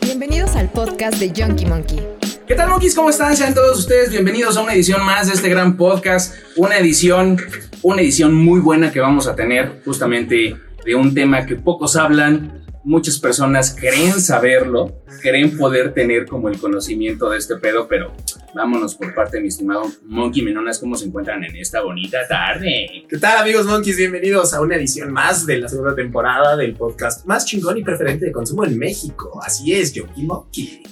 Bienvenidos al podcast de Junkie Monkey. ¿Qué tal, monkeys? ¿Cómo están? Sean todos ustedes bienvenidos a una edición más de este gran podcast. Una edición, una edición muy buena que vamos a tener justamente de un tema que pocos hablan. Muchas personas creen saberlo, creen poder tener como el conocimiento de este pedo, pero vámonos por parte de mi estimado Monkey Menonas, ¿cómo se encuentran en esta bonita tarde? ¿Qué tal amigos monkeys? Bienvenidos a una edición más de la segunda temporada del podcast más chingón y preferente de consumo en México. Así es, Yoki Monkey.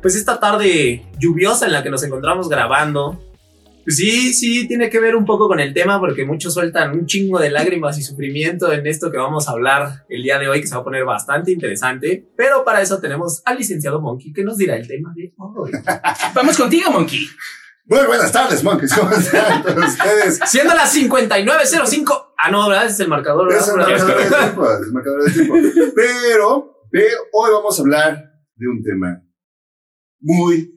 Pues esta tarde lluviosa en la que nos encontramos grabando, sí, sí, tiene que ver un poco con el tema porque muchos sueltan un chingo de lágrimas y sufrimiento en esto que vamos a hablar el día de hoy, que se va a poner bastante interesante. Pero para eso tenemos al licenciado Monkey que nos dirá el tema de hoy. Vamos contigo, Monkey. Muy buenas tardes, monkeys. ¿Cómo están todos ustedes? Siendo las 59.05. Ah, no, ¿verdad? Es el marcador. Es el marcador de tiempo, es el marcador de tiempo. Pero, pero hoy vamos a hablar de un tema muy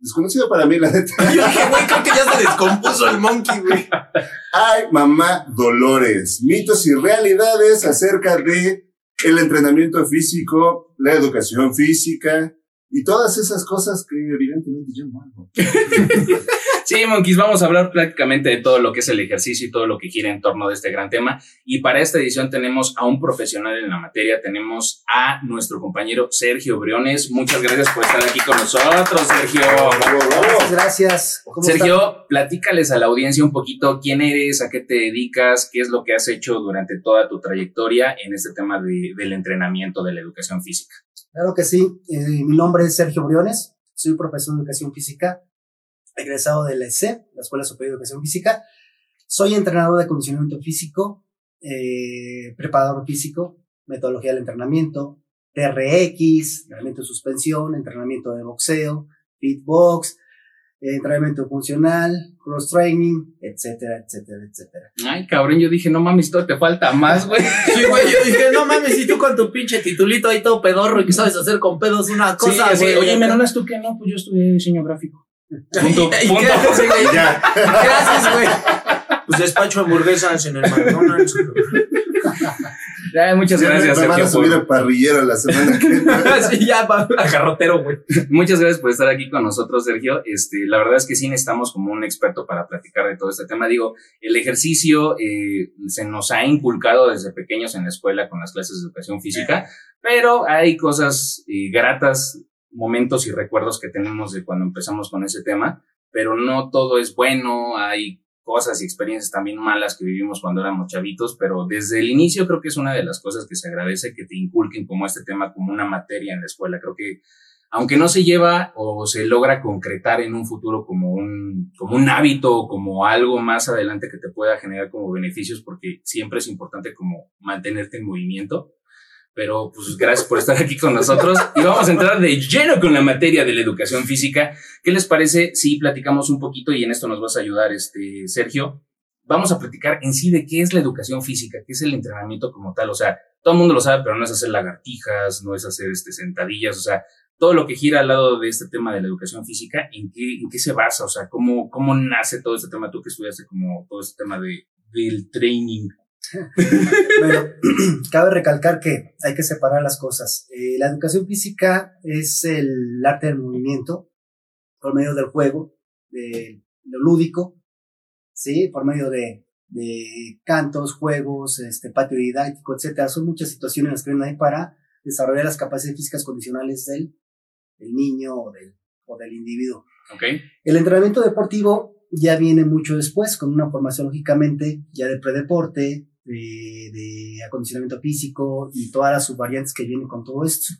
desconocido para mí, la neta. Yo dije, güey, creo que ya se descompuso el monkey, güey. Ay, mamá Dolores, mitos y realidades acerca de el entrenamiento físico, la educación física y todas esas cosas que evidentemente yo no hago. Sí, monkeys, vamos a hablar prácticamente de todo lo que es el ejercicio y todo lo que gira en torno de este gran tema. Y para esta edición tenemos a un profesional en la materia, tenemos a nuestro compañero Sergio Briones. Muchas gracias por estar aquí con nosotros, Sergio. Muchas gracias. ¿Cómo Sergio, platícales a la audiencia un poquito quién eres, a qué te dedicas, qué es lo que has hecho durante toda tu trayectoria en este tema de- del entrenamiento de la educación física. Claro que sí. Eh, mi nombre es Sergio Briones. Soy profesor de educación física, egresado de la ESE, la Escuela Superior de Educación Física. Soy entrenador de condicionamiento físico, eh, preparador físico, metodología del entrenamiento, TRX, entrenamiento de suspensión, entrenamiento de boxeo, fitbox, eh, entrenamiento funcional, cross training, etcétera, etcétera, etcétera. Ay, cabrón, yo dije, no mames, todo te falta más, güey. Sí, güey, yo dije, no mames, y tú con tu pinche titulito ahí todo pedorro y que sabes hacer con pedos una Sí, cosa, así, güey. Oye, Menonas, ¿tú qué no? Pues yo estudié diseño gráfico. Punto, ¿Y punto. Gracias, güey. Pues despacho hamburguesas en el McDonald's. Muchas gracias, Me van Sergio. a subir por- a parrillero la semana que viene. sí, ya, pa- a garrotero, güey. Muchas gracias por estar aquí con nosotros, Sergio. Este, la verdad es que sí necesitamos como un experto para platicar de todo este tema. Digo, el ejercicio eh, se nos ha inculcado desde pequeños en la escuela con las clases de educación física, pero hay cosas eh, gratas, momentos y recuerdos que tenemos de cuando empezamos con ese tema, pero no todo es bueno. Hay cosas y experiencias también malas que vivimos cuando éramos chavitos, pero desde el inicio creo que es una de las cosas que se agradece que te inculquen como este tema como una materia en la escuela. Creo que aunque no se lleva o se logra concretar en un futuro como un, como un hábito o como algo más adelante que te pueda generar como beneficios, porque siempre es importante como mantenerte en movimiento. Pero pues gracias por estar aquí con nosotros y vamos a entrar de lleno con la materia de la educación física. ¿Qué les parece si platicamos un poquito y en esto nos vas a ayudar, este Sergio? Vamos a platicar en sí de qué es la educación física, qué es el entrenamiento como tal. O sea, todo el mundo lo sabe, pero no es hacer lagartijas, no es hacer este, sentadillas, o sea, todo lo que gira al lado de este tema de la educación física, ¿en qué, en qué se basa? O sea, ¿cómo, cómo nace todo este tema? Tú que estudiaste como todo este tema de, del training. Bueno, cabe recalcar que hay que separar las cosas. Eh, la educación física es el arte del movimiento por medio del juego, de lo lúdico, ¿sí? Por medio de, de cantos, juegos, este, patio didáctico, etcétera. Son muchas situaciones en las que hay para desarrollar las capacidades físicas condicionales del, del niño o del, o del individuo. ¿Ok? El entrenamiento deportivo ya viene mucho después, con una formación lógicamente ya de predeporte, de, de acondicionamiento físico y todas las subvariantes que vienen con todo esto.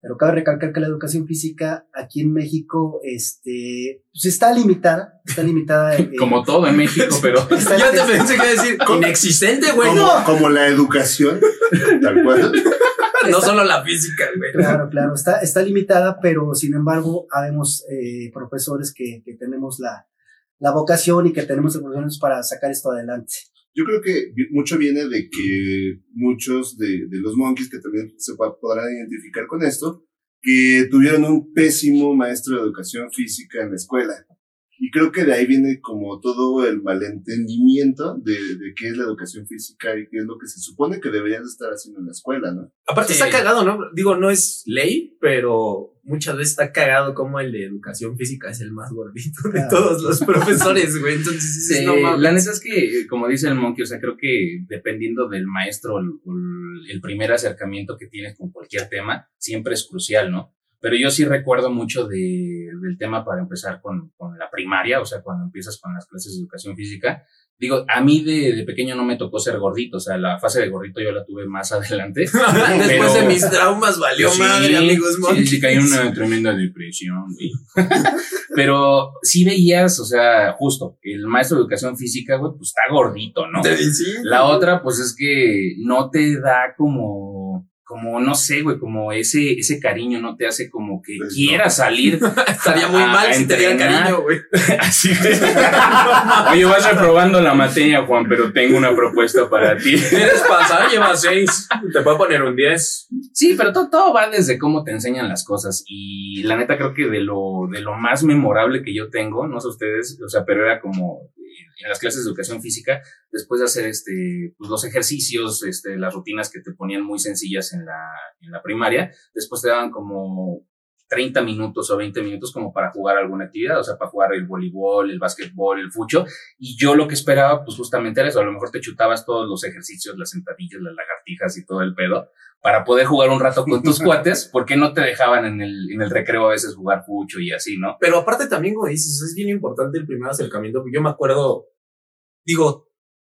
Pero cabe recalcar que la educación física aquí en México este, pues está limitada, está limitada. eh, Como todo en México, pero está- Ya te pensé que decir inexistente, güey. Como, No, como la educación, tal cual. no solo la física, güey. Claro, claro, está, está limitada, pero sin embargo, habemos eh, profesores que, que tenemos la, la vocación y que tenemos el profesionales para sacar esto adelante. Yo creo que mucho viene de que muchos de, los monkeys, que también se podrán identificar con esto, que tuvieron un pésimo maestro de educación física en la escuela. Y creo que de ahí viene como todo el malentendimiento de, de qué es la educación física y qué es lo que se supone que deberían de estar haciendo en la escuela, ¿no? Aparte Sí. está cagado, ¿no? Digo, no es ley, pero muchas veces está cagado como el de educación física es el más gordito de Ah. todos los profesores, güey. Entonces, Sí, no mames. la neta es que, como dice el Monkey, o sea, creo que dependiendo del maestro, el, o el primer acercamiento que tienes con cualquier tema, siempre es crucial, ¿no? Pero yo sí recuerdo mucho de, del tema para empezar con, con la primaria, o sea, cuando empiezas con las clases de educación física. Digo, a mí de, de pequeño no me tocó ser gordito, o sea, la fase de gordito yo la tuve más adelante. Después de mis traumas valió Sí, madre, amigos. Sí, sí, caí en una tremenda depresión, güey. Pero sí veías, o sea, justo, el maestro de educación física, güey, pues está gordito, ¿no? Sí. La otra, pues es que no te da como, como, no sé, güey, como ese, ese cariño no te hace como que Pues no. quieras salir. Estaría muy mal si te dieran cariño, güey. Así Oye, vas reprobando la materia, Juan, pero tengo una propuesta para ti. ¿Quieres pasar? Lleva seis. Te puedo poner un 10. Sí, pero todo, todo va desde cómo te enseñan las cosas. Y la neta creo que de lo, de lo más memorable que yo tengo, no sé ustedes, o sea, pero era como en las clases de educación física, después de hacer este, pues los ejercicios, este, las rutinas que te ponían muy sencillas en la, en la primaria, después te daban como 30 minutos o 20 minutos como para jugar alguna actividad, o sea, para jugar el voleibol, el básquetbol, el fucho. Y yo lo que esperaba, pues justamente era eso, a lo mejor te chutabas todos los ejercicios, las sentadillas, las lagartijas y todo el pedo, para poder jugar un rato con tus cuates, porque no te dejaban en el, en el recreo a veces jugar fucho y así, ¿no? Pero aparte también, como dices, es bien importante el primer acercamiento. Yo me acuerdo, digo,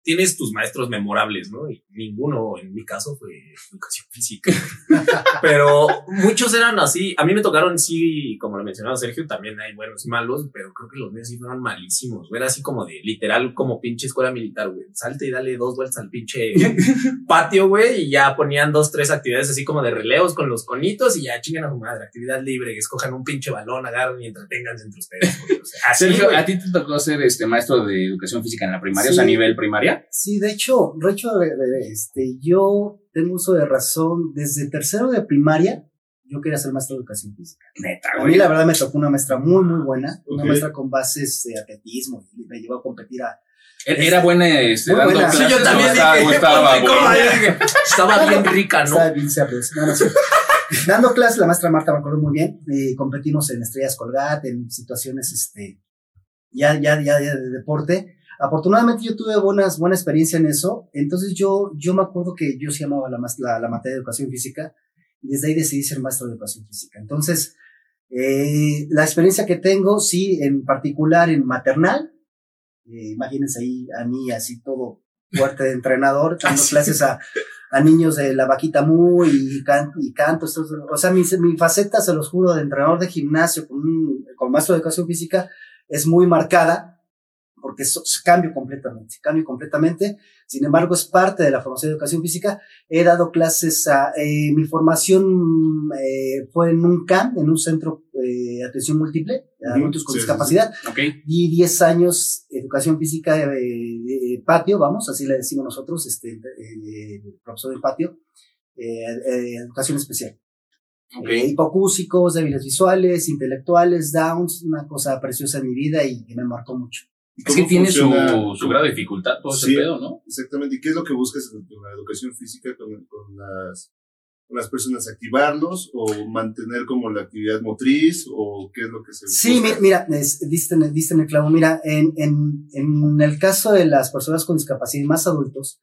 tienes tus maestros memorables, ¿no? Y ninguno, en mi caso, fue educación física. pero muchos eran así. A mí me tocaron, sí, como lo mencionaba Sergio, también hay buenos y malos, pero creo que los míos sí fueron malísimos. Era así como de literal, como pinche escuela militar, güey. Salte y dale dos vueltas al pinche patio, güey, y ya ponían dos, tres actividades así como de releos con los conitos y ya chingan a su madre. Actividad libre, que escojan un pinche balón, agarren y entreténganse entre ustedes. güey. O sea, así, Sergio. ¿a ti te tocó ser este maestro de educación física en la primaria, o sea, a nivel primaria? Sí, de hecho, de hecho, de- de- este, yo tengo uso de razón desde tercero de primaria. Yo quería ser maestro de educación física. Neta, A mí la verdad me tocó una maestra muy, muy buena, una maestra con bases de atletismo y me llevó a competir a... Era buena este, dando buena. Sí, clases. yo también estaba, dije, bien rica, ¿no? Estaba bien sabrosa. No, no, sí. Dando clases, la maestra Marta me acuerdo muy bien. eh, competimos en Estrellas Colgate, en situaciones este, ya, ya, ya, ya de deporte. Afortunadamente yo tuve buenas, buena experiencia en eso. Entonces yo, yo me acuerdo que yo sí amaba la, la, la materia de educación física y desde ahí decidí ser maestro de educación física. Entonces, eh, la experiencia que tengo, sí, en particular en maternal, eh, imagínense ahí a mí así todo fuerte de entrenador, dando clases a, a niños de la vaquita mu y, can- y canto. o sea, mi, mi faceta, se los juro, de entrenador de gimnasio con, un, con maestro de educación física es muy marcada porque so- cambio completamente, cambio completamente. Sin embargo, es parte de la formación de educación física. He dado clases a, eh, mi formación eh, fue en un CAM, en un centro eh, de atención múltiple, de adultos con sí, sí, sí. discapacidad. Ok. Di 10 años educación física de, de patio, vamos, así le decimos nosotros, este, eh, profesor de patio, eh, eh, educación especial. Ok. Eh, hipocúsicos, débiles visuales, intelectuales, downs, una cosa preciosa en mi vida y que me marcó mucho. ¿Y Es que tiene su, su grado de dificultad, todo ese pedo, ¿no? Exactamente. ¿Y qué es lo que buscas en la educación física con, con las, con las personas? ¿Activarlos o mantener como la actividad motriz o qué es lo que se Sí, busca? mi- mira, es- diste, en el- diste en el clavo. Mira, en, en, en el caso de las personas con discapacidad más adultos,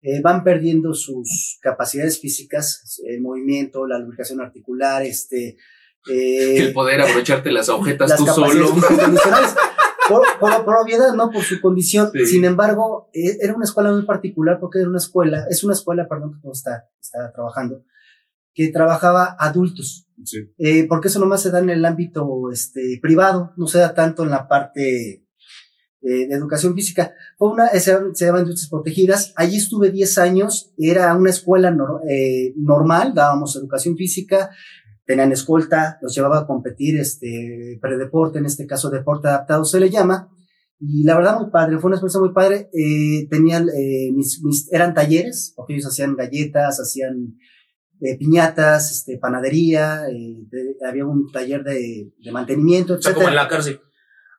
eh, van perdiendo sus capacidades físicas, el movimiento, la lubricación articular, este, eh, El poder abrocharte las agujetas las tú solo. Por, por, por obviedad, no por su condición. Sí. Sin embargo, eh, era una escuela muy particular porque era una escuela, es una escuela, perdón, que no está, está trabajando, que trabajaba adultos. Sí. Eh, porque eso nomás se da en el ámbito este, privado, no se da tanto en la parte eh, de educación física. Fue una, se, se llama Industrias Protegidas. Allí estuve 10 años, era una escuela nor- eh, normal, dábamos educación física, tenían escolta, los llevaba a competir, este, predeporte, en este caso deporte adaptado se le llama. Y la verdad, muy padre, fue una experiencia muy padre. Eh, tenían, eh, mis, mis, eran talleres, porque ellos hacían galletas, hacían eh, piñatas, este, panadería, eh, de- había un taller de, de mantenimiento, O sea, como en la cárcel.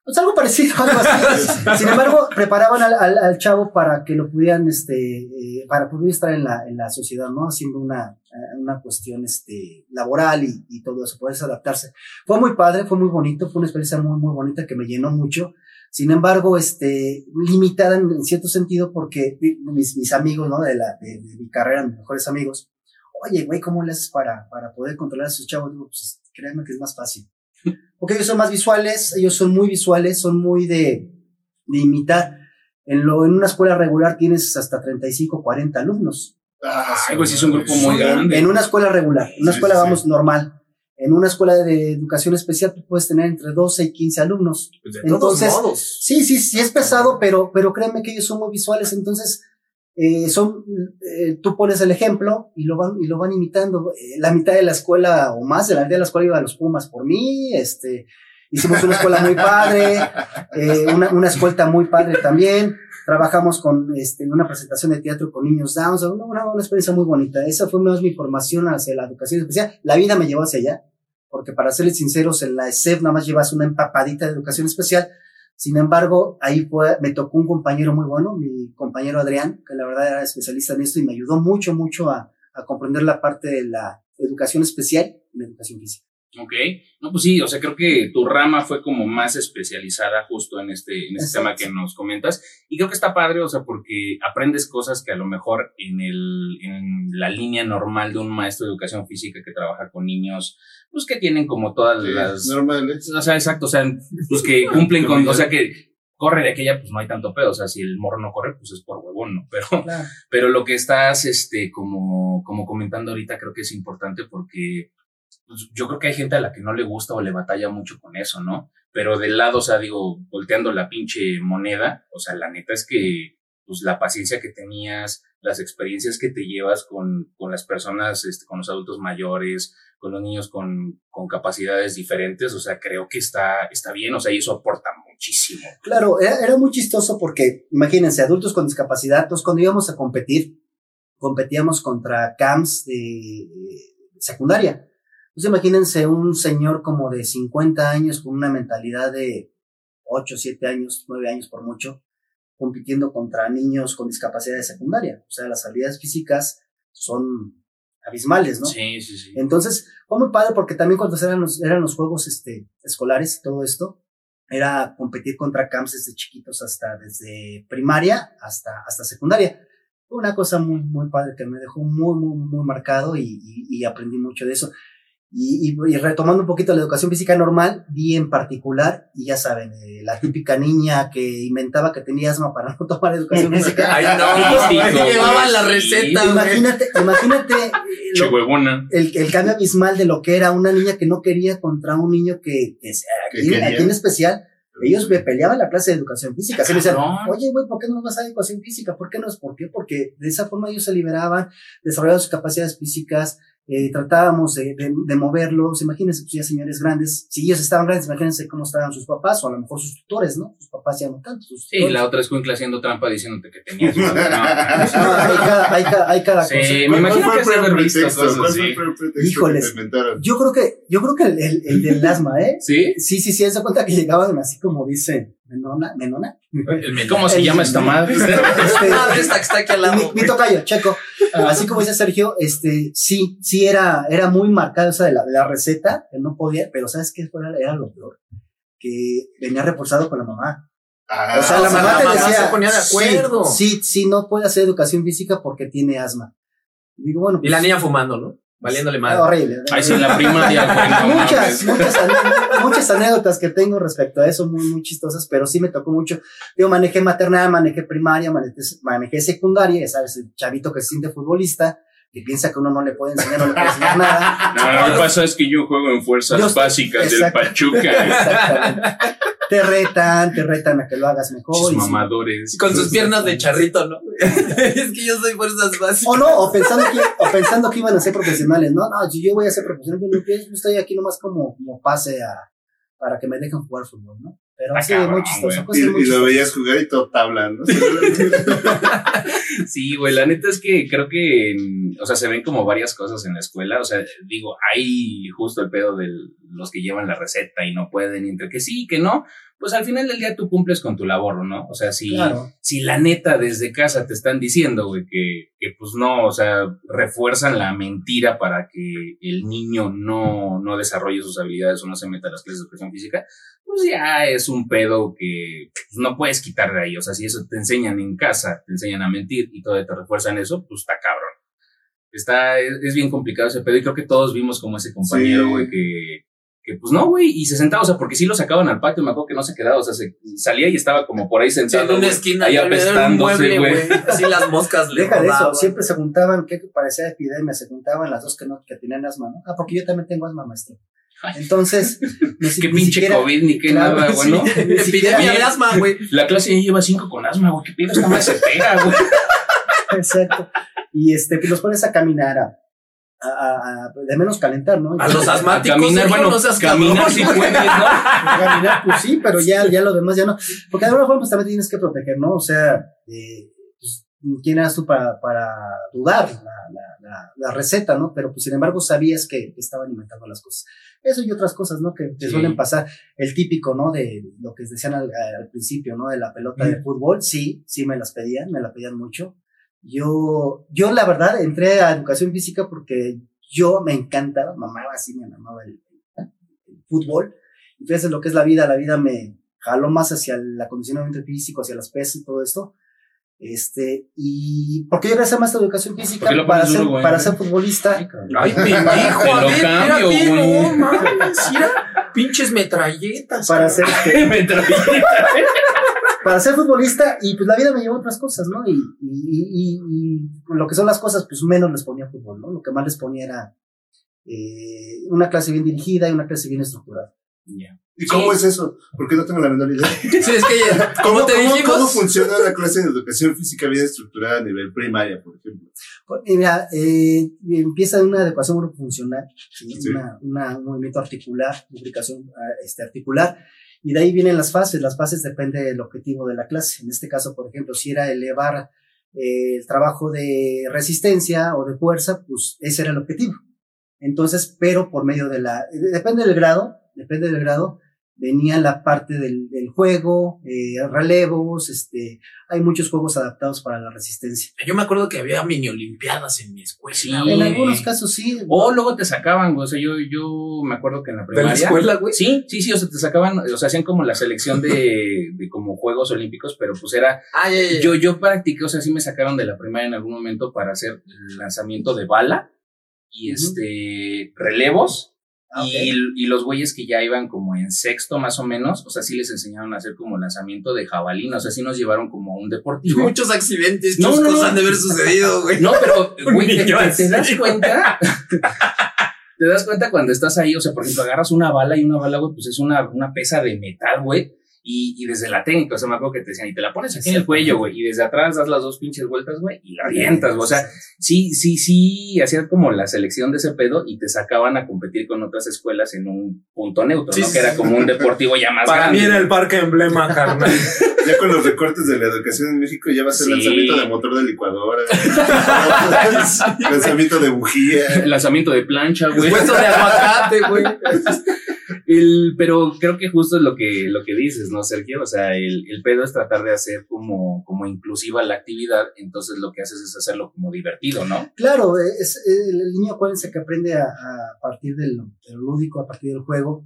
Pues algo parecido, algo así. Sin embargo, preparaban al, al, al chavo para que lo pudieran, este, eh, para poder estar en la, en la sociedad, ¿no? Haciendo una, eh, una cuestión, este, laboral y, y todo eso, poderse adaptarse. Fue muy padre, fue muy bonito, fue una experiencia muy, muy bonita que me llenó mucho. Sin embargo, este, limitada en, en cierto sentido porque mis, mis amigos, ¿no? De la, de, de mi carrera, mis mejores amigos, oye, güey, ¿cómo le haces para, para poder controlar a sus chavos? Digo, pues, créanme que es más fácil. Porque ellos son más visuales, ellos son muy visuales, son muy de, de imitar. En, lo, en una escuela regular tienes hasta 35, 40 alumnos. Ah, pues sí, es un grupo muy En, grande. en una escuela regular, en una Sí, escuela, sí, vamos, normal. En una escuela de educación especial, tú puedes tener entre 12 y 15 alumnos. Pues de Entonces, todos modos. Sí, sí, sí es pesado, pero, pero créeme que ellos son muy visuales, entonces eh, son, eh, tú pones el ejemplo y lo van, y lo van imitando. Eh, la mitad de la escuela o más de la mitad de la escuela iba a los Pumas por mí, este, hicimos una escuela muy padre, una, una escolta muy padre también. Trabajamos con este, una presentación de teatro con niños down, o sea, una, una, una experiencia muy bonita. Esa fue más mi formación hacia la educación especial. La vida me llevó hacia allá, porque para serles sinceros, en la ESEF nada más llevas una empapadita de educación especial. Sin embargo, ahí fue, me tocó un compañero muy bueno, mi compañero Adrián, que la verdad era especialista en esto y me ayudó mucho, mucho a, a comprender la parte de la educación especial y la educación física. Ok, no, pues sí, o sea, creo que tu rama fue como más especializada justo en este, en este tema que nos comentas. Y creo que está padre, o sea, porque aprendes cosas que a lo mejor en, el, en la línea normal de un maestro de educación física que trabaja con niños, pues que tienen como todas las... normales. O sea, exacto, o sea, pues que cumplen con, o sea, que corre de aquella, pues no hay tanto pedo, o sea, si el morro no corre, pues es por huevón, ¿no? Pero, Claro. pero lo que estás, este, como, como comentando ahorita, creo que es importante porque pues, yo creo que hay gente a la que no le gusta o le batalla mucho con eso, ¿no? Pero del lado, o sea, digo, volteando la pinche moneda, o sea, la neta es que, pues, la paciencia que tenías, las experiencias que te llevas con, con las personas, este, con los adultos mayores, con los niños con, con capacidades diferentes, o sea, creo que está, está bien, o sea, y eso aporta muchísimo. Claro, era, era muy chistoso porque, imagínense, adultos con discapacidad, pues cuando íbamos a competir, competíamos contra CAMS de secundaria. Entonces imagínense un señor como de 50 años con una mentalidad de 8, 7 años, 9 años por mucho, compitiendo contra niños con discapacidad de secundaria. O sea, las habilidades físicas son abismales, ¿no? Sí, sí, sí. Entonces, fue muy padre porque también cuando eran los, eran los juegos este, escolares y todo esto, era competir contra camps desde chiquitos hasta, desde primaria hasta, hasta secundaria. Fue una cosa muy, muy padre que me dejó muy, muy, muy marcado y, y, y aprendí mucho de eso. Y, y, y, retomando un poquito la educación física normal, vi en particular, y ya saben, eh, la típica niña que inventaba que tenía asma para no tomar educación física. Ay, no, llevaban la receta, imagínate, imagínate eh, lo- el, el cambio abismal de lo que era una niña que no quería contra un niño que, que Que aquí, en especial, ellos me peleaban la clase de educación física. Se me decían, oye, güey, ¿por qué no vas a educación física? ¿Por qué no es? ¿Por qué? Porque de esa forma ellos se liberaban, desarrollaban sus capacidades físicas, eh, tratábamos de, de, de moverlos. Imagínense, pues ya señores grandes, si ellos estaban grandes, imagínense cómo estaban sus papás, o a lo mejor sus tutores, ¿no? Sus papás ya no tanto. Sus Sí, tutores. la otra escuincla haciendo trampa diciéndote que tenías madre. No, No, hay cada, hay cada, hay cada Sí, cosa. me ¿Cuál- imagino que fue se pretexto? cosas ¿Cuál así. Híjoles. Yo creo que, yo creo que el, el, el del asma, ¿eh? ¿Sí? Sí, sí, sí, se cuenta que llegaban así como dicen, menona, menona. ¿Cómo se llama esta madre? Este, Ah, esta que está aquí al lado. mi, mi tocayo, checo. Así como dice Sergio, este, sí, sí era, era muy marcada esa de la, de la receta, que no podía, pero ¿sabes qué? Era lo peor. Que venía reforzado con la mamá. Ah, O sea, o la sea, mamá la te mamá decía. se ponía de acuerdo. Sí, sí, no puede hacer educación física porque tiene asma. Digo, bueno. Y la pues, niña fumando, ¿no? Valiéndole madre. Horrible. Ahí sí, en la primaria, güey, no muchas, muchas, muchas anécdotas que tengo respecto a eso, muy, muy chistosas, pero sí me tocó mucho. Yo manejé maternal, manejé primaria, manejé, manejé secundaria, ya sabes, el chavito que se siente futbolista, que piensa que uno no le puede enseñar, no le puede enseñar nada. No, lo que pasa es que yo juego en fuerzas Yo- básicas del. Pachuca. Exactamente. Te retan, te retan a que lo hagas mejor. Sus mamadores. Con sus piernas de charrito, ¿no? es que yo soy fuerzas básicas. O no, o pensando que, o pensando que iban a ser profesionales, no, no, si yo voy a ser profesional, yo no yo estoy aquí nomás como, como pase a, para que me dejen jugar fútbol, ¿no? Pero Ah, sí, cabrón, muy chistoso. y, muy y lo chistosas. veías jugar y todo tabla, ¿no? Sí, güey, la neta es que creo que, o sea, se ven como varias cosas en la escuela. O sea, digo, hay justo el pedo de los que llevan la receta y no pueden, y entre que sí, que no. Pues al final del día tú cumples con tu labor, ¿no? O sea, si, Claro. si la neta desde casa te están diciendo, güey, que, que pues no, o sea, refuerzan la mentira para que el niño no, no desarrolle sus habilidades o no se meta a las clases de educación física, pues ya es un pedo que pues, no puedes quitar de ahí. O sea, si eso te enseñan en casa, te enseñan a mentir y todavía te refuerzan eso, pues está cabrón. Está, es, es bien complicado ese pedo y creo que todos vimos como ese compañero, Sí. güey, que, que pues no, güey, y se sentaba, o sea, porque sí lo sacaban al patio, me acuerdo que no se quedaba, o sea, se salía y estaba como por ahí sentado. en una esquina, ahí apestándose, güey. Así las moscas le Deja de eso, siempre se juntaban, que parecía epidemia, se juntaban las dos que no, que tenían asma, ¿no? Ah, porque yo también tengo asma, maestro. Entonces, ni, si- Qué ni pinche siquiera- COVID ni qué Claro, nada, güey, ¿no? sí. Ni Epidemia de asma, güey. La clase ya lleva cinco con asma, güey, qué pedo, esta madre se pega, güey. Exacto. Y este, pues los pones a caminar a, a, a- a- de menos calentar, ¿no? A los A asmáticos. caminar, bueno, no seas caminar si güey. puedes, ¿no? caminar, pues sí, pero ya, ya lo demás ya no. Porque de alguna forma pues, también tienes que proteger, ¿no? O sea, eh, pues, ¿quién eras tú para, para dudar la, la, la, la receta, ¿no? Pero pues sin embargo sabías que, estaban inventando las cosas. Eso y otras cosas, ¿no? Que te Sí. suelen pasar. El típico, ¿no? De lo que decían al, al principio, ¿no? De la pelota de fútbol. Sí, sí me las pedían, me la pedían mucho. Yo, yo la verdad entré a educación física porque yo me encantaba, mamaba así, me mamaba el, el fútbol. Y fíjense lo que es la vida, la vida me jaló más hacia el acondicionamiento físico, hacia las pesas y todo esto. Este, y porque yo regresé más a educación física ¿Por qué lo para ser, duro, para ser futbolista. Ay, pendejo, Te a lo ver, cambio, güey. no mames, mira, pinches metralletas. Para ser, Me traí. Para ser futbolista y pues la vida me llevó a otras cosas, ¿no? Y, y, y, y lo que son las cosas, pues menos les ponía fútbol, ¿no? Lo que más les ponía era eh, una clase bien dirigida y una clase bien estructurada. Ya. ¿Y cómo es eso? Porque no tengo la menor idea. Sí, es que ya, como te cómo, dijimos, cómo funciona una clase de educación física bien estructurada a nivel primaria, por ejemplo? Pues, Mira, eh, empieza de una adecuación funcional, ¿sí? Sí. Una, una- un movimiento articular, lubricación ah, este, articular, y de ahí vienen las fases. Las fases depende del objetivo de la clase. En este caso, por ejemplo, si era elevar eh, el trabajo de resistencia o de fuerza, pues ese era el objetivo. Entonces, pero por medio de la, depende del grado, depende del grado, venía la parte del, del juego, eh, relevos, este, hay muchos juegos adaptados para la resistencia. yo me acuerdo que había mini olimpiadas en mi escuela. Sí. güey. En algunos casos sí. O luego te sacaban, güey. O sea, yo, yo me acuerdo que en la de la primaria. escuela, güey. Sí, sí, sí, o sea, te sacaban, o sea, hacían como la selección de, de como Juegos Olímpicos, pero pues era, Ah, yo, yo practiqué, o sea, sí me sacaron de la primaria en algún momento para hacer lanzamiento de bala y este, relevos. Ah. Y, y los güeyes que ya iban como en sexto más o menos, o sea, sí les enseñaron a hacer como lanzamiento de jabalina, o sea, sí nos llevaron como un deportivo. Muchos accidentes, No, no, no. han de haber sucedido, güey. No, pero, güey, te, te das cuenta. te das cuenta cuando estás ahí, o sea, por ejemplo, agarras una bala y una bala, güey, pues es una, una pesa de metal, güey. Y, y desde la técnica, o sea, me acuerdo que te decían, y te la pones aquí en el cuello, güey, y desde atrás das las dos pinches vueltas, güey, y la avientas, güey. O sea, sí, sí, sí, hacían como la selección de ese pedo y te sacaban a competir con otras escuelas en un punto neutro, Sí, ¿no? sí, que era como un deportivo ya más Para grande. mí era el parque emblema, carnal. Ya con los recortes de la educación en México ya va a ser Sí. lanzamiento de motor de licuadora, lanzamiento de bujía. Lanzamiento de plancha, güey. Puesto de aguacate, güey. El, pero creo que justo es lo que, lo que dices, ¿no, Sergio? O sea, el, el pedo es tratar de hacer como, como inclusiva la actividad, entonces lo que haces es hacerlo como divertido, ¿no? Claro, es, el el niño acuérdense que aprende a, a partir del, del lúdico, a partir del juego.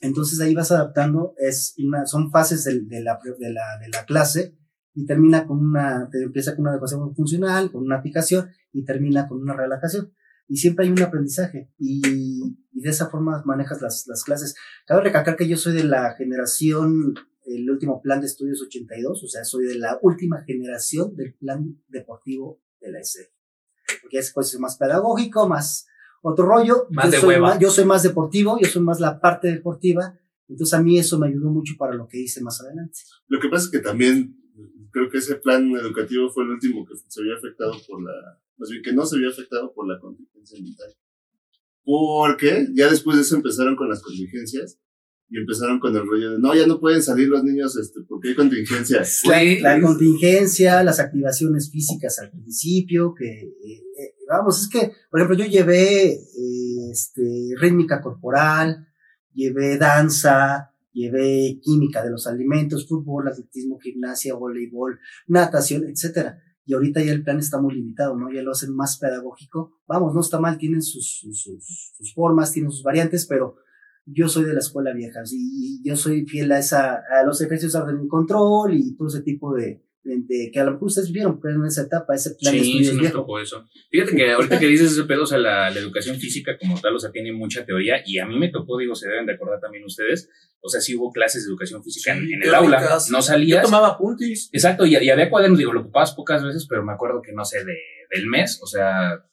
Entonces ahí vas adaptando, es una, son fases del- de, la, de, la, de la clase y termina con una, te empieza con una adecuación funcional, con una aplicación y termina con una relajación. Y siempre hay un aprendizaje y, y de esa forma manejas las, las clases. Cabe recalcar que yo soy de la generación, el último plan de estudios 82, o sea, soy de la última generación del plan deportivo de la ESE porque es pues más pedagógico, más otro rollo. Más yo de soy hueva. Más, yo soy más deportivo, yo soy más la parte deportiva, entonces a mí eso me ayudó mucho para lo que hice más adelante. Lo que pasa es que también creo que ese plan educativo fue el último que se vio afectado por la, más bien que no se vio afectado por la contingencia mental. Porque ya después de eso empezaron con las contingencias y empezaron con el rollo de no, ya no pueden salir los niños este, porque hay contingencia. Güey, La contingencia, las activaciones físicas al principio, que eh, eh, vamos, es que, por ejemplo, yo llevé eh, este, rítmica corporal, llevé danza, llevé química de los alimentos, fútbol, atletismo, gimnasia, voleibol, natación, etcétera. Y ahorita ya el plan está muy limitado, ¿no? Ya lo hacen más pedagógico. Vamos, no está mal, tienen sus, sus, sus, formas, tienen sus variantes, pero yo soy de la escuela vieja y, yo soy fiel a esa, a los ejercicios de y control y todo ese tipo de, de, que a lo mejor ustedes vieron en esa etapa, ese plan sí, de estudios sí nos tocó eso. Fíjate que ahorita que dices ese pedo, o sea, la, la, educación física como tal, o sea, tiene mucha teoría y a mí me tocó, digo, se deben de acordar también ustedes, o sea, sí hubo clases de educación física Sí, en, en el aula, no salías. Yo tomaba apuntes. Exacto, y, y había cuadernos, digo, lo ocupabas pocas veces, pero me acuerdo que, no sé, de, del mes, o sea,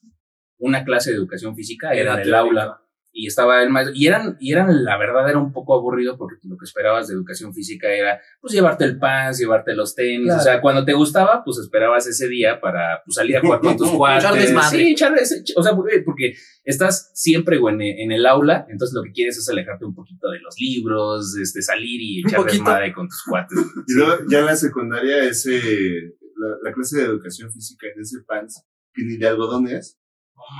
una clase de educación física era, en el aula y estaba el maestro, y eran, y eran, la verdad, era un poco aburrido porque lo que esperabas de educación física era, pues, llevarte el pants, llevarte los tenis, Claro. o sea, cuando te gustaba, pues, esperabas ese día para, pues, salir a jugar con tus cuates. Echar desmadre. Sí, echar ese- o sea, porque, estás siempre, güey, en, en el aula, entonces lo que quieres es alejarte un poquito de los libros, este, salir y echar desmadre con tus cuates. Y luego ya en la secundaria, ese, la, la clase de educación física en ese pants, que ni de algodón es,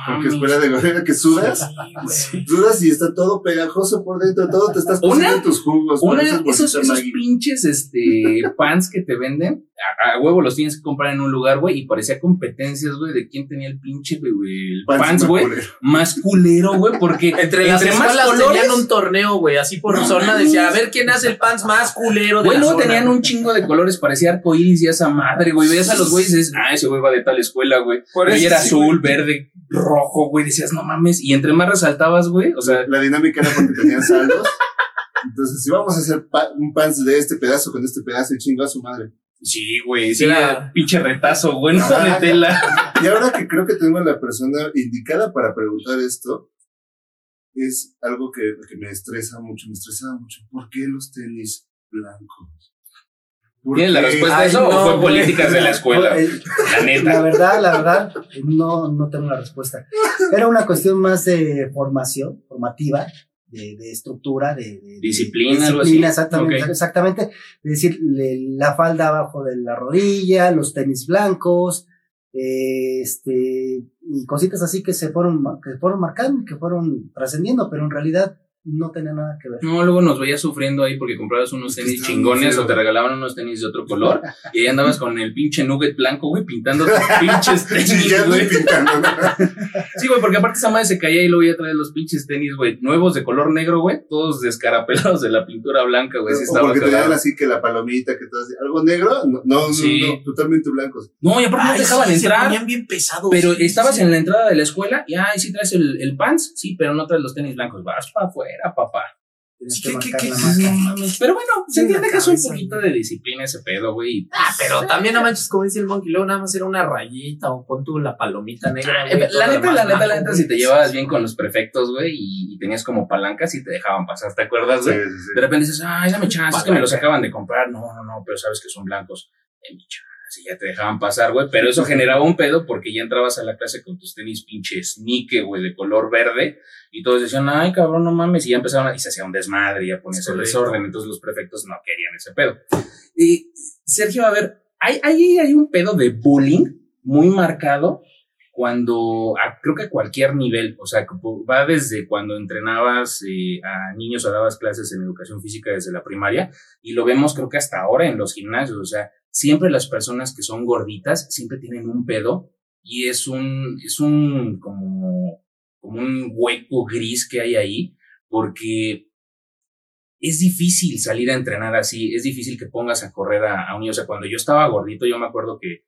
porque es fuera de algodón, que sudas, sudas y está todo pegajoso por dentro, todo te estás poniendo tus jugos. Una, esos, pinches este, pants que te venden, a, a huevo los tienes que comprar en un lugar, güey, y parecía competencias, güey, de quién tenía el pinche, güey, el Pants pants, güey, culero. más culero, güey, porque Entre las más escuelas colores, tenían un torneo, güey, así por No zona. mames. Decía, a ver quién hace el pants más culero de güey, la luego tenían un chingo de colores, parecía arcoíris y esa madre, güey, veías a los güeyes y dices, ah, ese güey va de tal escuela, güey, y era sí, azul, verde, rojo, güey, decías, no mames, y entre más resaltabas, güey, o sea, La dinámica era porque tenían saldos. Entonces, si vamos a hacer pa- un pants de este pedazo con este pedazo y chingo a su madre. Sí, güey, sí, Era- pinche retazo, güey, no de tela. Y ahora que creo que tengo a la persona indicada para preguntar esto, es algo que, que me estresa mucho, me estresa mucho. ¿Por qué los tenis blancos? ¿Por ¿Tienes la respuesta a eso no, o fue políticas de la escuela? La neta. La verdad, la verdad, no, no tengo la respuesta. Era una cuestión más de formación, formativa, de, de estructura, de, de- Disciplina, exactamente. Es decir, le- la falda abajo de la rodilla, los tenis blancos, eh, este, y cositas así que se fueron, que fueron marcando, que fueron trascendiendo, pero en realidad no tenía nada que ver. No, luego nos veías sufriendo ahí porque comprabas unos tenis chingones o te regalaban unos tenis de otro color y ahí andabas con el pinche nugget blanco, güey, pintando tus pinches tenis, güey. Sí, güey, porque aparte esa madre se caía y luego ya traes los pinches tenis, güey, nuevos de color negro, güey, todos descarapelados de la pintura blanca, güey, sí porque tenían cagado. así que la palomita, que todo así. ¿Algo negro? No, no, Sí. no, totalmente blancos. No, y aparte no te dejaban sí, se entrar. ponían bien pesados. Pero sí, estabas sí. en la entrada de la escuela y, ay, sí traes el, el pants, sí, pero no traes los tenis blancos. Vas para afuera, papá. Tenías Sí, que ¿qué- marcar qué- la qué- marca. No mames. Pero bueno, se entiende que es un poquito de disciplina ese pedo, güey. Ah, pero también no manches, como dice el monkey, luego nada más era una rayita o pon tú la palomita negra. güey, Eh, todo La neta, la neta, la neta, si te llevabas bien con los prefectos, güey, y, y tenías como palancas y te dejaban pasar, ¿te acuerdas, güey? sí, sí. De repente dices, ay, dame chance, es que me los acaban de comprar. No, no, no, pero sabes que son blancos. Eh, mi chance, y ya te dejaban pasar, güey. Pero eso generaba un pedo porque ya entrabas a la clase con tus tenis pinches Nike, güey, de color verde. Y todos decían, ay, cabrón, no mames. Y ya empezaron, a- y se hacía un desmadre y ya ponías el desorden. Entonces los prefectos no querían ese pedo. Y Sergio, a ver, hay, hay, hay un pedo de bullying muy marcado cuando, a- creo que a cualquier nivel, o sea, va desde cuando entrenabas eh, a niños o dabas clases en educación física desde la primaria, y lo vemos creo que hasta ahora en los gimnasios, o sea, siempre las personas que son gorditas siempre tienen un pedo y es un, es un, como, como un hueco gris que hay ahí, porque es difícil salir a entrenar así, es difícil que pongas a correr a, un niño, o sea, cuando yo estaba gordito, yo me acuerdo que,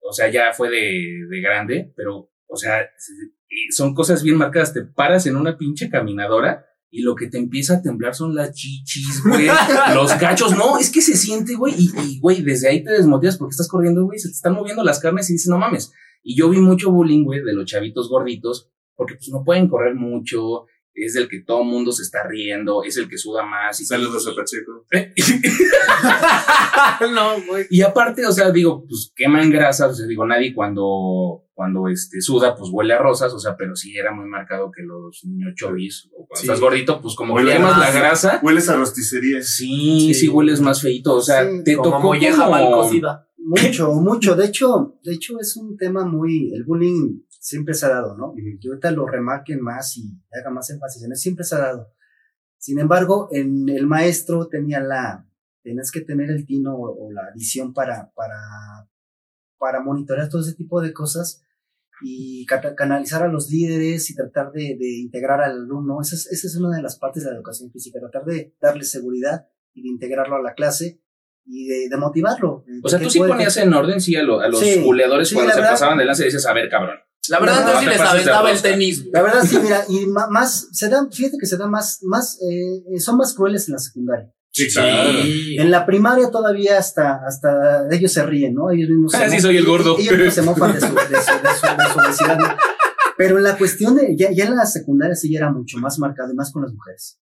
o sea, ya fue de, de grande, pero, o sea, son cosas bien marcadas, te paras en una pinche caminadora y lo que te empieza a temblar son las chichis, güey, los cachos, no, es que se siente, güey, y, güey, desde ahí te desmotivas porque estás corriendo, güey, se te están moviendo las carnes y dices, no mames. Y yo vi mucho bullying, güey, de los chavitos gorditos, porque pues no pueden correr mucho, es del que todo mundo se está riendo, es el que suda más. Y Saludos a Pacheco. no, güey. Y aparte, o sea, digo, pues queman grasas, o sea, digo, nadie cuando, cuando este suda, pues huele a rosas, o sea, pero sí era muy marcado que los niños chovis, o cuando Sí. estás gordito, pues como Huele que quemas más. la grasa, Hueles a rosticería. sí, sí, Sí. hueles más feito, o sea, Sí, te Como tocó molleja como- mal cocida. Mucho, mucho. De hecho, de hecho es un tema muy, el bullying siempre se ha dado, ¿no? Ujú. Y ahorita lo remarquen más y haga más énfasis en eso, siempre se ha dado. Sin embargo, en el maestro tenía la, tenías que tener el tino o, la visión para, para, para monitorear todo ese tipo de cosas y canalizar a los líderes y tratar de, de integrar al alumno. Esa es, esa es, una de las partes de la educación física, tratar de darle seguridad y de integrarlo a la clase y de, de motivarlo. O sea, tú sí ponías en orden, sí, a, lo, a los sí, culeadores cuando se pasaban de lance y dices, a ver, cabrón. La verdad, no, no, sí les aventaba el tenis. La verdad, sí, mira, y más, se dan, fíjate que se dan más, más, eh, son más crueles en la secundaria. Sí, claro. En la primaria todavía hasta, hasta ellos se ríen, ¿no? Ellos mismos. Ah, sí, soy el gordo. Ellos se mofan de su, de su, de su, de su obesidad. ¿no? Pero en la cuestión de, ya, ya en la secundaria sí ya era mucho más marcado, y más con las mujeres.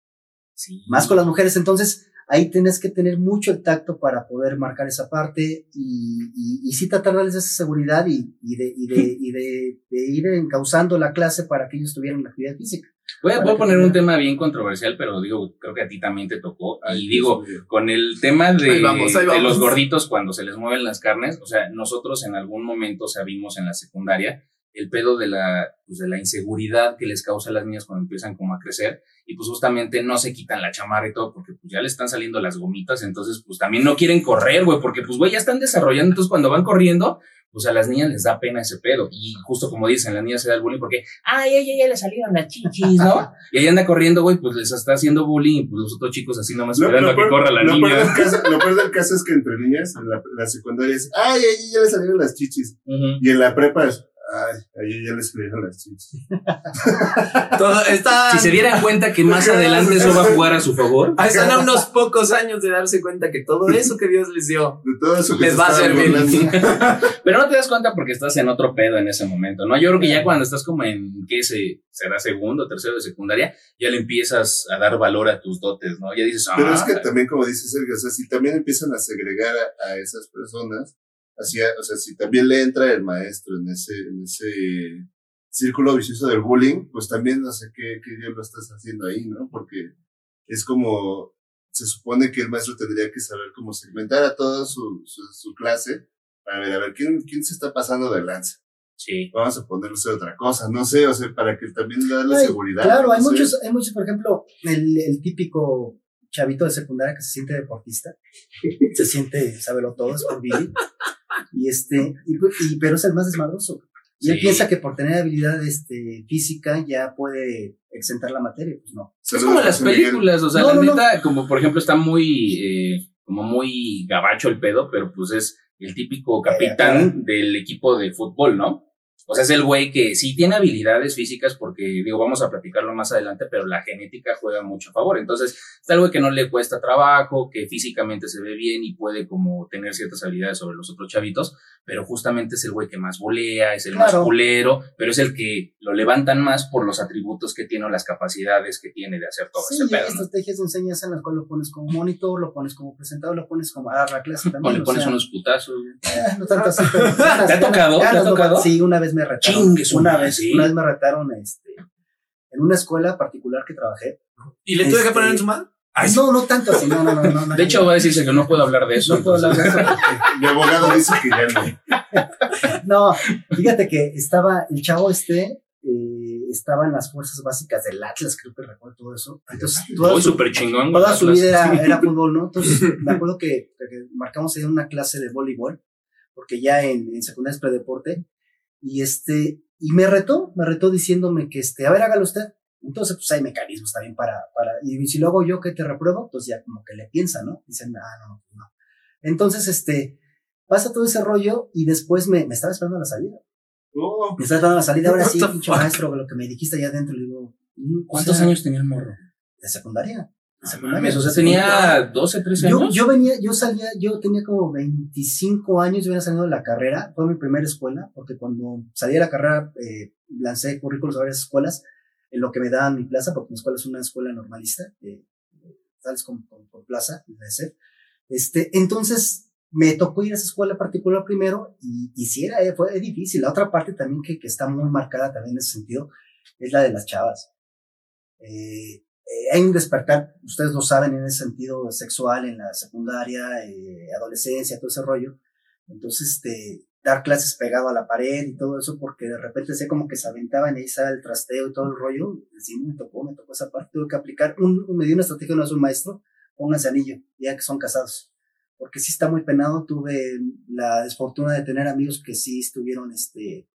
Sí. Más con las mujeres. Entonces, ahí tienes que tener mucho el tacto para poder marcar esa parte y, y, y sí tratar de darles esa seguridad y, y, de, y, de, y de, de, ir encauzando la clase para que ellos tuvieran la actividad física. Voy a, voy a poner un tema bien controversial, pero digo, creo que a ti también te tocó. Y digo, con el tema de, Ahí vamos, ahí de los gorditos cuando se les mueven las carnes, o sea, nosotros en algún momento sabimos en la secundaria el pedo de la, pues de la inseguridad que les causa a las niñas cuando empiezan como a crecer y pues justamente no se quitan la chamarra y todo porque pues ya le están saliendo las gomitas, entonces pues también no quieren correr, güey, porque pues güey ya están desarrollando, entonces cuando van corriendo, pues a las niñas les da pena ese pedo y justo como dicen, las niñas se da el bullying porque, ay, ay, ay, ya le salieron las chichis, ¿no? y ahí anda corriendo, güey, pues les está haciendo bullying y pues los otros chicos así nomás Lo- esperando a que corra la lo niña. peor del caso- Lo peor del caso es que entre niñas, en la, la secundaria es, ay, ay, ya le salieron las chichis. Y en la prepa es, ay, ay, ya le salieron las está, Si se dieran cuenta que más adelante eso va a jugar a su favor. Ah, están a unos pocos años de darse cuenta que todo eso que Dios les dio De todo eso que les va a servir. Pero no te das cuenta porque estás en otro pedo en ese momento, ¿no? Yo creo que ya cuando estás como en, ¿qué se, será segundo, tercero de secundaria, ya le empiezas a dar valor a tus dotes, ¿no? Ya dices, ah, Pero es que también, como dice Sergio, o sea, si también empiezan a segregar a, a esas personas, así, o sea, si también le entra el maestro en ese, en ese círculo vicioso del bullying, pues también no sé qué, qué diablo estás haciendo ahí, ¿no? Porque es como, se supone que el maestro tendría que saber cómo segmentar a toda su, su, su clase para ver, a ver, ¿quién, quién se está pasando de lanza? sí. Vamos a ponerle otra cosa, no sé, o sea, para que también le la Ay, seguridad. Claro, hay no sé. muchos, hay muchos, por ejemplo, el, el típico chavito de secundaria que se siente deportista, se siente, sábelo todo, es por Billy, y este, y, y- pero es el más desmadroso. Y él piensa que por tener habilidad este, física ya puede exentar la materia, pues no. Es como las películas, o sea, No, la no, no. neta, como por ejemplo está muy, eh, como muy gabacho el pedo, pero pues es el típico capitán del equipo de fútbol, ¿no? O sea, es el güey que sí tiene habilidades físicas porque, digo, vamos a platicarlo más adelante, pero la genética juega mucho a favor. Entonces, está el güey que no le cuesta trabajo, que físicamente se ve bien y puede como tener ciertas habilidades sobre los otros chavitos, pero justamente es el güey que más volea, es el más culero, pero es el que lo levantan más por los atributos que tiene o las capacidades que tiene de hacer todo Sí, ese pedo. ¿no? estrategias de enseñanza en las cuales lo pones como monitor, lo pones como presentador, lo pones como a dar la clase O también. le o pones sea, unos putazos. eh, no tanto así, pero- ¿Te ha tocado? ¿Te ha tocado? Sí, una vez me retaron. Una vez, sí. una vez me retaron este, en una escuela particular que trabajé. ¿Y le tuve que Este- poner en su mano? Ay, no, no tanto así, no, no, no. no, no De hecho, va a decirse que no puedo hablar de eso. no puedo hablar de eso. Mi abogado dice que ya no. No, fíjate que estaba, el chavo este, eh, estaba en las fuerzas básicas del Atlas, creo que recuerdo todo eso. Entonces, toda Muy súper chingón. toda su vida era, era fútbol, ¿no? Entonces, me acuerdo que, que marcamos ahí una clase de voleibol, porque ya en, en secundaria es predeporte, y este, y me retó, me retó diciéndome que este, a ver, hágalo usted. Entonces, pues hay mecanismos también para, para, y si lo hago yo que te repruebo, pues ya como que le piensa, ¿no? Dicen, ah, no, no. Entonces, este, pasa todo ese rollo y después me, me estaba esperando a la salida. Oh, Me estaba esperando a la salida, ahora sí, maestro, lo que me dijiste allá adentro, le digo, mm, o ¿Cuántos sea, años tenía el morro? De secundaria. Mames, o sea, tenía 12, 13 Yo, años. yo venía, yo salía, yo tenía como 25 años, yo venía saliendo de la carrera, fue mi primera escuela, porque cuando salí de la carrera, eh, lancé currículos a varias escuelas, en lo que me daban mi plaza, porque mi escuela es una escuela normalista, eh, sales con, con, con plaza, de ser. Este, entonces, me tocó ir a esa escuela particular primero, y, y sí, era, eh, fue difícil. La otra parte también que, que está muy marcada también en ese sentido, es la de las chavas. Eh, eh, hay un despertar, ustedes lo saben, en ese sentido sexual en la secundaria, eh, adolescencia, todo ese rollo. Entonces, este, dar clases pegado a la pared y todo eso, porque de repente sé como que se aventaban y ahí estaba el trasteo y todo el rollo. Sí, me tocó, me tocó esa parte. Tuve que aplicar, un, me dio una estrategia, no es un maestro, pónganse anillo, ya que son casados. Porque sí está muy penado. Tuve la desfortuna de tener amigos que sí estuvieron, este,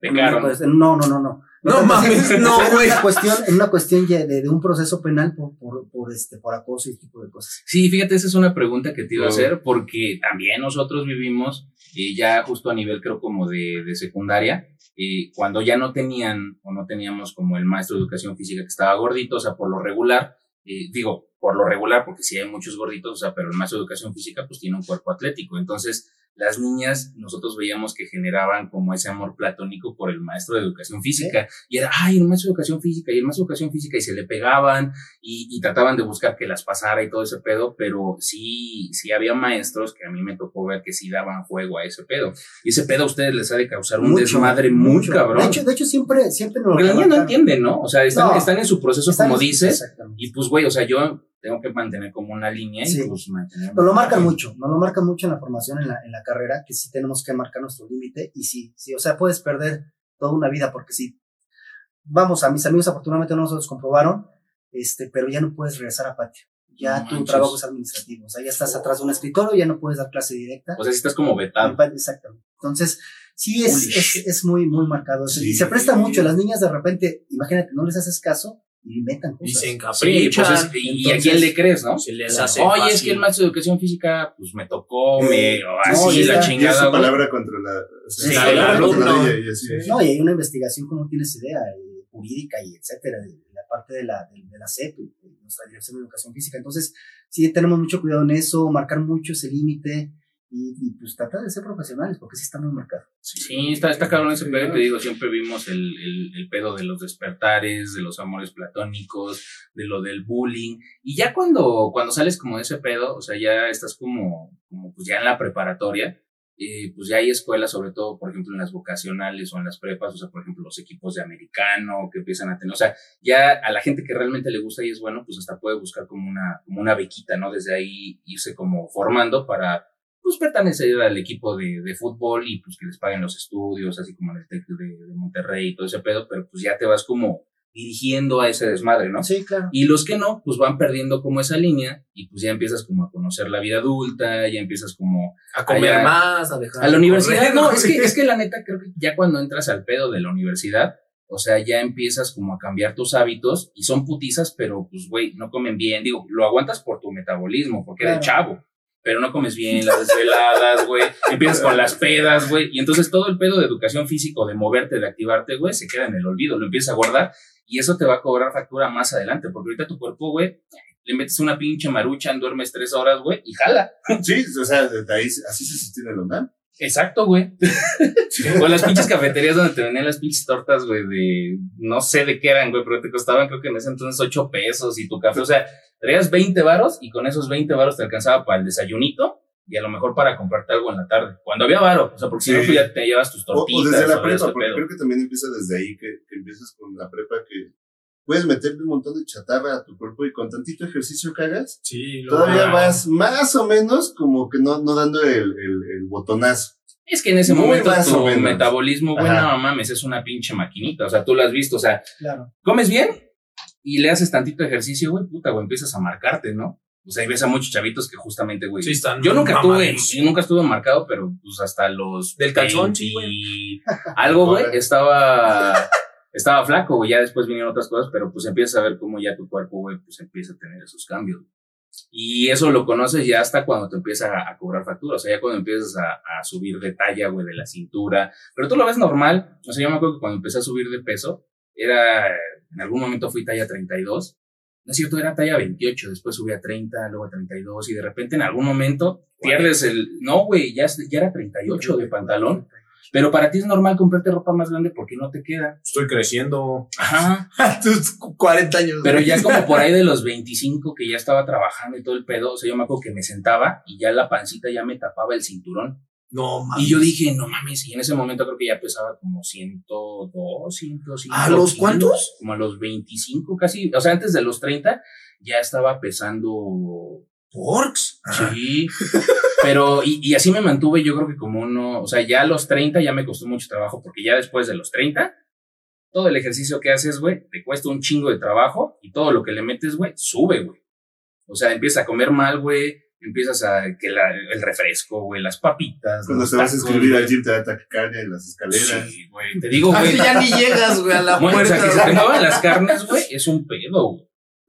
Pecaron. No, no, no, no. No mames, no, en güey. una cuestión, en una cuestión ya de, de un proceso penal por, por, por este, por acoso y ese tipo de cosas. Sí, fíjate, esa es una pregunta que te iba a hacer porque también nosotros vivimos eh, ya justo a nivel creo como de, de secundaria, eh, cuando ya no tenían o no teníamos como el maestro de educación física que estaba gordito, o sea, por lo regular, eh, digo, por lo regular porque sí hay muchos gorditos, o sea, pero el maestro de educación física pues tiene un cuerpo atlético, entonces las niñas nosotros veíamos que generaban como ese amor platónico por el maestro de educación física y era, ay, el maestro de educación física y el maestro de educación física y se le pegaban y, y trataban de buscar que las pasara y todo ese pedo, pero sí, sí había maestros que a mí me tocó ver que sí daban juego a ese pedo. Y ese pedo a ustedes les ha de causar un Mucho, desmadre muy cabrón. De hecho, de hecho siempre, siempre nos Porque las niñas no entienden, ¿no? O sea, están, No. están en su proceso, como dices, y pues, güey, o sea, yo tengo que mantener como una línea Sí. y pues mantener. Nos lo marcan mucho, nos lo marcan mucho en la formación, en la, en la carrera, que sí tenemos que marcar nuestro límite y sí, sí, o sea, puedes perder toda una vida porque sí. Vamos, a mis amigos afortunadamente no los comprobaron, este, pero ya no puedes regresar a patio. Ya No tu manches. trabajo es administrativo, o sea, ya estás atrás de un escritorio, ya no puedes dar clase directa. O sea, si estás como vetado. Exactamente. Entonces, sí es, es, es muy, muy marcado. eso. Y Sí. se presta mucho. Las niñas de repente, imagínate, no les haces caso y inventan Y cosas. se Sí, encaprichan. pues es- y a entonces- quién le crees, ¿no? se les Claro. hace Oye, es que el maestro de educación física, pues me tocó, me, así No, y la Y es chingada, güey. palabra contra la, o sea, Sí, palabra contra alumno. ella y así. Sí. No, y hay una investigación, como tienes idea, eh, jurídica y etcétera, de, de la parte de la, de, de la CEP, de nuestra Dirección de Educación Física. Entonces, sí tenemos mucho cuidado en eso, marcar mucho ese límite y, y, pues tratar de ser profesionales, porque sí está muy marcado. Sí, está, está cabrón ese pedo, te digo, siempre vimos el, el, el pedo de los despertares, de los amores platónicos, de lo del bullying, y ya cuando, cuando sales como de ese pedo, o sea, ya estás como, como pues ya en la preparatoria, eh, pues ya hay escuelas, sobre todo, por ejemplo, en las vocacionales o en las prepas, o sea, por ejemplo, los equipos de americano que empiezan a tener, o sea, ya a la gente que realmente le gusta y es bueno, pues hasta puede buscar como una, como una bequita, ¿no? Desde ahí irse como formando para, pues pertenecer al equipo de, de fútbol y pues que les paguen los estudios, así como en el TEC de, de Monterrey y todo ese pedo, pero pues ya te vas como dirigiendo a ese desmadre, ¿no? Sí, claro. Y los que no, pues van perdiendo como esa línea y pues ya empiezas como a conocer la vida adulta, ya empiezas como A comer Allá- más, a dejar. a la de universidad. correr. No, es que, es que la neta creo que ya cuando entras al pedo de la universidad, o sea, ya empiezas como a cambiar tus hábitos y son putizas, pero pues, güey, no comen bien. Digo, lo aguantas por tu metabolismo, porque eres Claro. chavo, pero no comes bien, las desveladas, güey, empiezas con las pedas, güey, y entonces todo el pedo de educación física, o de moverte, de activarte, güey, se queda en el olvido, lo empiezas a guardar y eso te va a cobrar factura más adelante, porque ahorita tu cuerpo, güey, le metes una pinche maruchan, duermes tres horas, güey, y jala. Sí, o sea, de ahí, así se sostiene el UNAM. Exacto, güey. o las pinches cafeterías donde te vendían las pinches tortas, güey, de no sé de qué eran, güey, pero te costaban creo que en ese entonces 8 pesos y tu café, o sea, traías 20 varos y con esos 20 varos te alcanzaba para el desayunito y a lo mejor para comprarte algo en la tarde. Cuando había varo, o sea, porque si no tú ya te llevas tus O, tortitas. o desde la o prepa, porque pedo. creo que también empieza desde ahí, que, que empiezas con la prepa que puedes meterle un montón de chatarra a tu cuerpo y con tantito ejercicio que hagas, Sí, todavía Ah. vas más o menos como que no, no dando el, el, el botonazo. Es que en ese Muy momento o tu metabolismo, Ajá. no mames, es una pinche maquinita. O sea, tú lo has visto, o sea, Claro. comes bien y le haces tantito ejercicio, güey, puta, güey, empiezas a marcarte, ¿no? O sea, y ves a muchos chavitos que justamente, güey. Sí, están yo nunca tuve, yo nunca estuve marcado, pero pues hasta los Del calzón, 20 sí, y algo, güey, estaba estaba flaco, güey, ya después vinieron otras cosas, pero pues empiezas a ver cómo ya tu cuerpo, güey, pues empieza a tener esos cambios. Y eso lo conoces ya hasta cuando te empieza a, a cobrar factura, o sea, ya cuando empiezas a, a subir de talla, güey, de la cintura, pero tú lo ves normal, o sea, yo me acuerdo que cuando empecé a subir de peso, era, en algún momento fui talla 32, no es cierto, era talla 28, después subí a 30, luego a 32, y de repente en algún momento pierdes el, no, güey, ya, ya era 38 de pantalón, pero para ti es normal comprarte ropa más grande porque no te queda. Estoy creciendo. Ajá. Tus 40 años. Pero ya como por ahí de los 25 que ya estaba trabajando y todo el pedo, o sea, yo me acuerdo que me sentaba y ya la pancita ya me tapaba el cinturón. No mames. Y yo dije, no mames, y en ese momento creo que ya pesaba como 102, 105. ¿A los kilos, cuántos? Como a los 25 casi, o sea, antes de los 30 ya estaba pesando, Porks. sí. Pero, y, y así me mantuve, yo creo que como uno, o sea, ya a los 30 ya me costó mucho trabajo, porque ya después de los 30, todo el ejercicio que haces, güey, te cuesta un chingo de trabajo y todo lo que le metes, güey, sube, güey. O sea, empiezas a comer mal, güey, empiezas a que la- el refresco, güey, las papitas. Cuando los te vas a escribir al güey. gym te da taquicardia en las escaleras. Sí, güey, te digo, güey. Así ya ni llegas, güey, a la Bueno, o sea, que se puerta. te güey. muevan las carnes, güey, es un pedo, güey.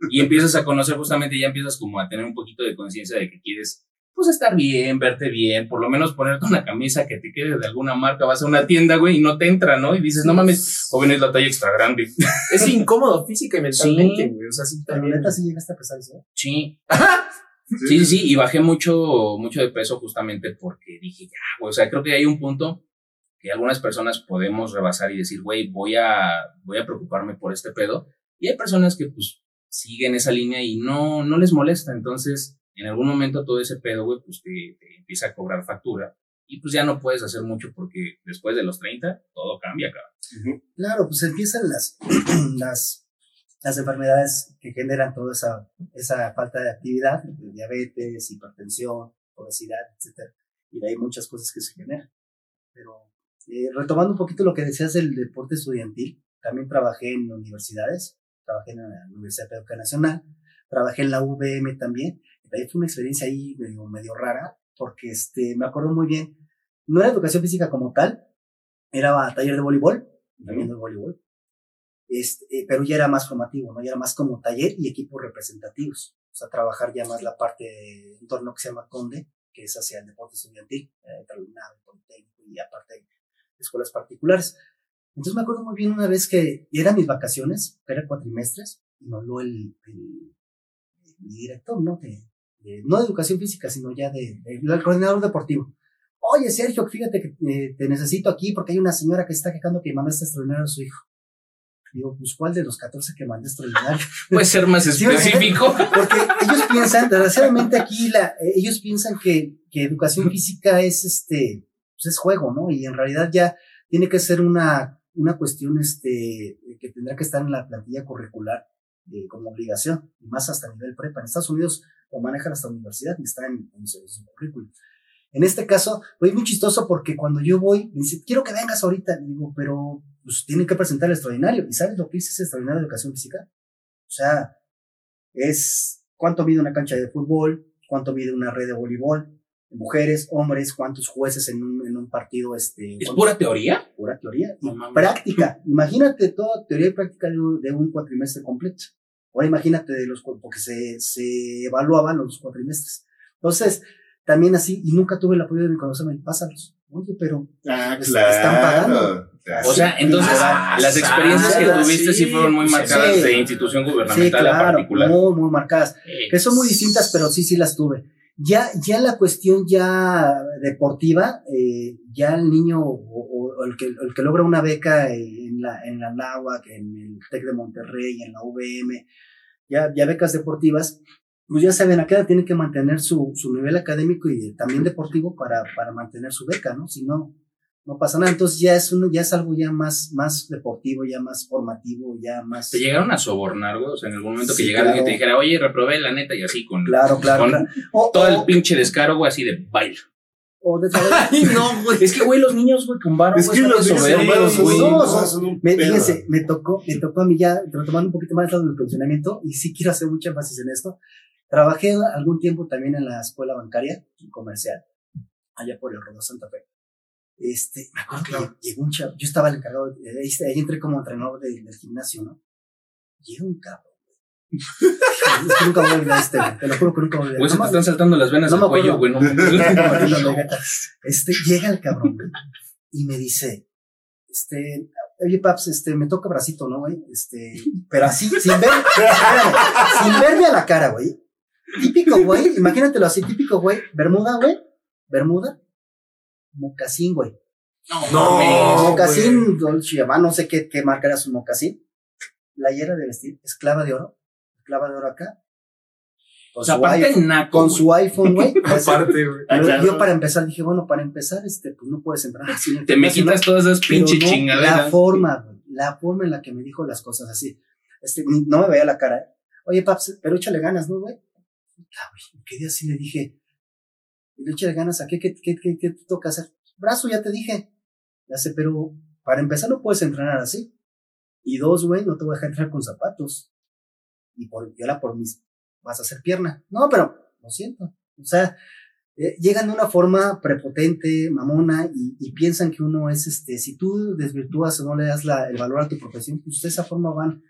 Y empiezas a conocer justamente, ya empiezas como a tener un poquito de conciencia de que quieres, pues, estar bien, verte bien, por lo menos ponerte una camisa que te quede de alguna marca, vas a una tienda, güey, y no te entra, ¿no? Y dices, no mames, joven, es la talla extra grande. Es incómodo física y mentalmente, Sí. güey. O sea, sí también. neta sí llegaste a pesar eso. Sí. Sí, sí, sí, y bajé mucho, mucho de peso justamente porque dije, ya, güey, o sea, creo que hay un punto que algunas personas podemos rebasar y decir, güey, voy a, voy a preocuparme por este pedo. Y hay personas que, pues, siguen esa línea y no, no les molesta. Entonces, en algún momento todo ese pedo, güey, pues te, te empieza a cobrar factura. Y pues ya no puedes hacer mucho porque después de los 30 todo cambia, cabrón. Ujú. Claro, pues empiezan las, las, las enfermedades que generan toda esa, esa falta de actividad, de diabetes, hipertensión, obesidad, etcétera. Y ahí muchas cosas que se generan. Pero eh, retomando un poquito lo que decías del deporte estudiantil, también trabajé en universidades, trabajé en la Universidad Pedagógica Nacional, trabajé en la UVM también. Y ahí fue una experiencia ahí medio, medio rara, porque este, me acuerdo muy bien, no era educación física como tal, era taller de voleibol, también de voleibol. Este, eh, pero ya era más formativo, ¿no? Ya era más como taller y equipos representativos. O sea, trabajar ya más la parte de un torneo que se llama Conde, que es hacia el deporte estudiantil, eh, politécnico y aparte de escuelas particulares. Entonces me acuerdo muy bien una vez que eran mis vacaciones, eran cuatrimestres, y me habló el, el, mi director, ¿no? De, de- no de educación física, sino ya de, de- el coordinador deportivo. Oye, Sergio, fíjate que eh, te necesito aquí porque hay una señora que está quejando que mandaste extraordinario a su hijo. Digo, pues, ¿cuál de los 14 que mandé extraordinario? Puede ser más específico. Porque ellos piensan, desgraciadamente aquí, la, eh, ellos piensan que, que educación física es este, pues es juego, ¿no? Y en realidad ya tiene que ser una, una cuestión este, que tendrá que estar en la plantilla curricular eh, como obligación, y más hasta nivel prepa. En Estados Unidos lo manejan hasta universidad y está en, en su, en su currículum. En este caso, fue muy chistoso porque cuando yo voy, me dice, quiero que vengas ahorita. Le digo, pero pues tienen que presentar el extraordinario. ¿Y sabes lo que dice ese extraordinario de educación física? O sea, es cuánto mide una cancha de fútbol, cuánto mide una red de voleibol, mujeres, hombres, cuántos jueces en un, en un partido, este, ¿Es pura teoría? pura teoría y No práctica. Imagínate toda teoría y práctica de un, de un cuatrimestre completo. Ahora imagínate de los, porque se, se evaluaban los cuatrimestres. Entonces, también así, y nunca tuve el apoyo de mi conocimiento, pásalos. Oye, pero Ah, Es- claro. están pagando. Claro. O sea, entonces Ah, las experiencias que ah, tuviste sí, sí, fueron muy sí, marcadas sí. de institución sí, gubernamental a claro, particular. muy, muy marcadas. que son muy distintas, pero sí, sí las tuve. Ya, ya la cuestión ya deportiva, eh, ya el niño o, o- o el, que, el que logra una beca en la, en la NAWAC, en el TEC de Monterrey, en la UVM, ya, ya becas deportivas, pues ya saben, a qué edad tienen que mantener su, su nivel académico y también deportivo para, para mantener su beca, ¿no? Si no, no pasa nada. Entonces ya es uno, ya es algo ya más, más deportivo, ya más formativo, ya más. ¿Te llegaron a sobornar, güey? O sea, en algún momento que llegara alguien y te claro. dijera, oye, reprobé la neta y así con Claro, claro, Con claro. O, todo el pinche descaro, güey, así de baila. o de Ay, no, güey. Es que, güey, los niños, güey, con varo, Es que los niños güey. no, un Me, fíjense, me tocó, me tocó a mí ya, retomando un poquito más lo del funcionamiento, y sí quiero hacer mucha énfasis en esto. Trabajé algún tiempo también en la escuela bancaria y comercial, allá por el Rodó Santa Fe. Este, me acuerdo que llegó- un chavo, yo estaba el encargado, de- ahí, ahí entré como entrenador de- del gimnasio, ¿no? Llega un cabrón. güey. es que nunca voy a olvidar este, te lo juro que nunca voy a olvidar. Güey, se te Nomás- están saltando las venas no del me cuello, acuerdo. güey. No, Este, llega el cabrón, güey, y me dice, este, oye, Paps, este, me toca bracito, ¿no, güey? Este, pero así, sin ver, sin verme a la cara, güey. Típico, güey, imagínatelo así, típico, güey, Bermuda, güey, Bermuda, mocasín, güey. No, mames. mocasín, Dolce Gabbana, no sé qué, qué marca era su mocasín. Playera de vestir, esclava de oro, esclava de oro acá. Con O sea, su aparte iPhone- naco, con güey. su iPhone, güey. Aparte, güey. Ah, Yo- para empezar dije, bueno, para empezar, este, pues no puedes entrar así. Te me ¿no? quitas todas esas pinches no, chingaderas. La forma, güey, la forma en la que me dijo las cosas así. Este, no me veía la cara. ¿eh? Oye, paps, pero échale ganas, ¿no, güey? Güey, me quedé así, le dije, le eché ganas a qué, qué, qué, qué, qué toca hacer. Brazo, ya te dije. Ya sé, pero para empezar no puedes entrenar así. Y dos, güey, no te voy a dejar entrenar con zapatos. Y por, ahora por mis, vas a hacer pierna. No, pero lo siento. O sea, eh, llegan de una forma prepotente, mamona, y, piensan que uno es, este, si tú desvirtúas o no le das el valor a tu profesión, pues de esa forma van,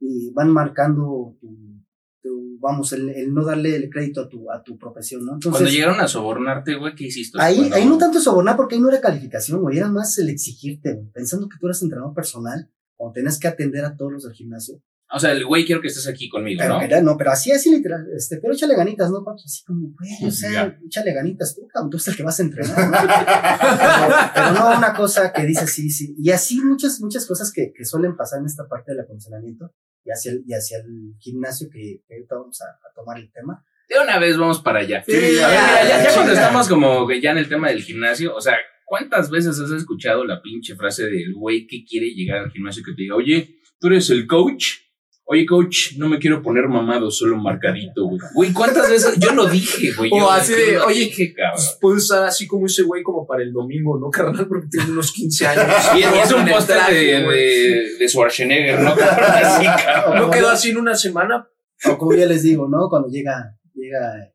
y van marcando tu, tu vamos, el, el, no darle el crédito a tu, a tu profesión, ¿no? Entonces, Cuando llegaron a sobornarte, güey, ¿qué hiciste? Ahí, Cuando... ahí no tanto sobornar porque ahí no era calificación, güey, era más el exigirte, güey, pensando que tú eras entrenador personal o tenés que atender a todos los del gimnasio. O sea, el güey quiero que estés aquí conmigo, pero, ¿no? Pero, no, pero así, así literal, este, pero échale ganitas, ¿no? Pues así como, güey, o sea, yeah. échale ganitas tú, cabrón, tú eres el que vas a entrenar, ¿no? pero, pero, no una cosa que dice sí, sí. Y así muchas, muchas cosas que, que suelen pasar en esta parte del acondicionamiento y hacia el, y hacia el gimnasio que, que ahorita vamos a, a, tomar el tema. De una vez vamos para allá. Sí, a ver, mira, ya, ya cuando estamos como que ya en el tema del gimnasio, o sea, ¿cuántas veces has escuchado la pinche frase del güey que quiere llegar al gimnasio que te diga, oye, tú eres el coach? Oye, coach, no me quiero poner mamado, solo marcadito, güey. Güey, ¿cuántas veces? Yo lo dije, güey. O yo, así de, oye, dije, cabrón. Puedo estar así como ese güey como para el domingo, ¿no, carnal? Porque tengo unos 15 años. Y es un póster de, de, de, Schwarzenegger, ¿no? Así, cabrón. ¿No quedó así en una semana? O como ya les digo, ¿no? Cuando llega, llega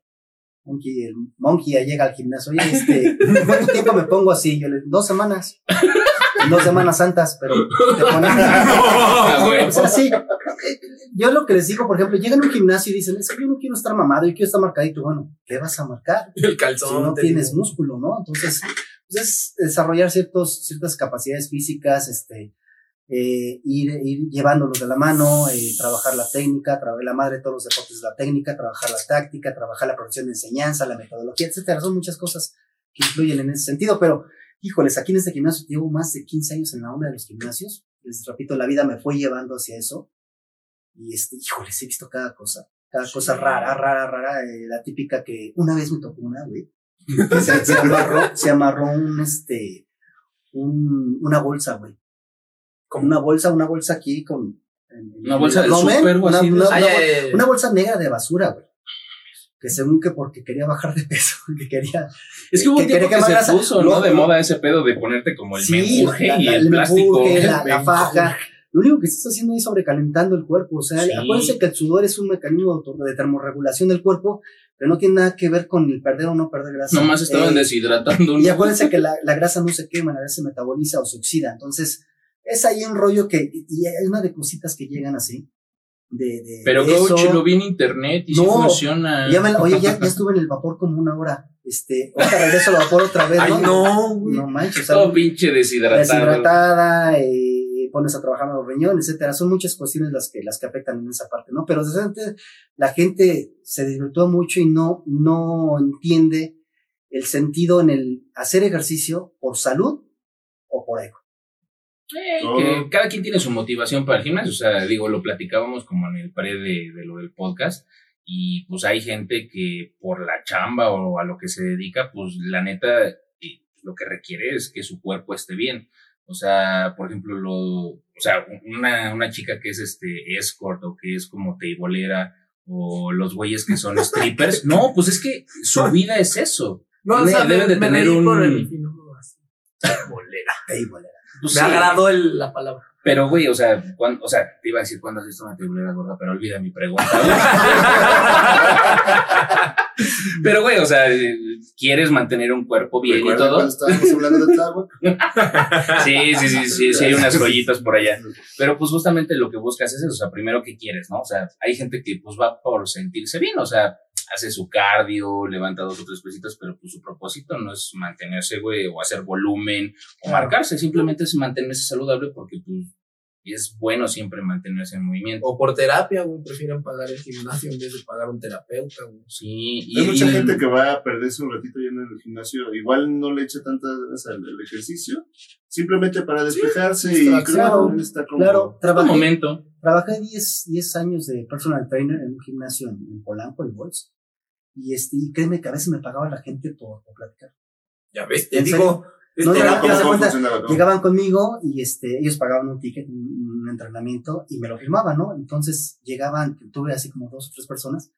Monkey, el Monkey ya llega al gimnasio, oye, este, ¿cuánto tiempo me pongo así? Yo le, dos semanas. Dos semanas santas, pero te pones. No, o sea, sí. Yo lo que les digo, por ejemplo, llegan a un gimnasio y dicen, es que yo no quiero estar mamado, yo quiero estar marcadito. Bueno, ¿qué vas a marcar? El calzón. Si no tienes digo. músculo, ¿no? Entonces, pues es desarrollar ciertos, ciertas capacidades físicas, este, eh, ir, ir llevándolos de la mano, eh, trabajar la técnica, trabajar la madre de todos los deportes es la técnica, trabajar la táctica, trabajar la profesión de enseñanza, la metodología, etcétera. Son muchas cosas que influyen en ese sentido, pero híjoles, aquí en este gimnasio llevo más de 15 años en la onda de los gimnasios. Les repito, la vida me fue llevando hacia eso. Y este, híjoles, he visto cada cosa, cada sí. cosa rara, rara, rara. Eh, la típica que una vez me tocó una, güey. Se, se, amarró, se amarró un, este, un, una bolsa, güey. Como una bolsa, una bolsa aquí con. En, una bolsa del super, una, así, una, ay, una, ay, ay. una bolsa negra de basura, güey que según que porque quería bajar de peso, que quería... Es que hubo que un tiempo que, se puso, ¿no? De moda ese pedo de ponerte como el sí, la, y la, el, plástico. La, la, faja. Lo único que se está haciendo es sobrecalentando el cuerpo. O sea, Sí. acuérdense que el sudor es un mecanismo de termorregulación del cuerpo, pero no tiene nada que ver con el perder o no perder grasa. Nomás estaban Eh, deshidratando. Y ¿no? acuérdense que la, la grasa no se quema, la grasa se metaboliza o se oxida. Entonces, es ahí un rollo que, y hay una de cositas que llegan así. De, de, Pero de coach, eso. lo vi en internet y sí No, funciona. Ya me la- oye, ya, ya estuve en el vapor como una hora. Este, ahorita regreso al vapor otra vez, Ay, ¿no? no, güey. No manches, Todo pinche deshidratado. deshidratada, eh, pones a trabajar los riñones, etcétera. Son muchas cuestiones las que, las que afectan en esa parte, ¿no? Pero desde antes la gente se desvirtúa mucho y no, no entiende el sentido en el hacer ejercicio por salud o por ego. Eh, que cada quien tiene su motivación para el gimnasio. O sea, digo, lo platicábamos como en el pre de, de lo del podcast. Y pues hay gente que por la chamba o a lo que se dedica, pues la neta, eh, lo que requiere es que su cuerpo esté bien. O sea, por ejemplo, lo, o sea, una, una chica que es este escort o que es como teibolera o los güeyes que son strippers. No, pues es que su vida es eso. No, o sea, deben de tener un- por el no, así. Bolera. Teibolera. Pues, Me sí. agradó el- la palabra. Pero, güey, o sea, cuando, o sea, te iba a decir cuándo has visto una teibolera gorda, pero olvida mi pregunta. pero, güey, o sea, quieres mantener un cuerpo bien y ¿Recuerdan todo. cuando estábamos hablando de Tláhuac? Sí, sí, sí, sí, sí, hay unas joyitas por allá. Pero, pues, justamente lo que buscas es eso, o sea, primero que quieres, ¿no? O sea, hay gente que, pues, va por sentirse bien, o sea, hace su cardio, levanta dos o tres pesitos, pero, pues, su propósito no es mantenerse, güey, o hacer volumen, o Claro. marcarse, simplemente es mantenerse saludable porque, pues, es bueno siempre mantenerse en movimiento. O por terapia, güey. Prefieren pagar el gimnasio en vez de pagar un terapeuta, güey. Sí, y, Hay mucha y- gente que va a perderse un ratito ya en el gimnasio. Igual no le echa tantas ganas al ejercicio. Simplemente para despejarse y distracción, creo que está como. Claro, un trabajé, momento. Trabajé 10, 10 años de personal trainer en un gimnasio en, en Polanco, en Bols. Y este, y créeme que a veces me pagaba la gente por, por platicar. Ya ves, te ¿En digo. No, no, ¿Cómo, cómo cuenta. Llegaban conmigo y este, ellos pagaban un ticket, un, un entrenamiento y me lo firmaban, ¿no? Entonces llegaban, tuve así como dos o tres personas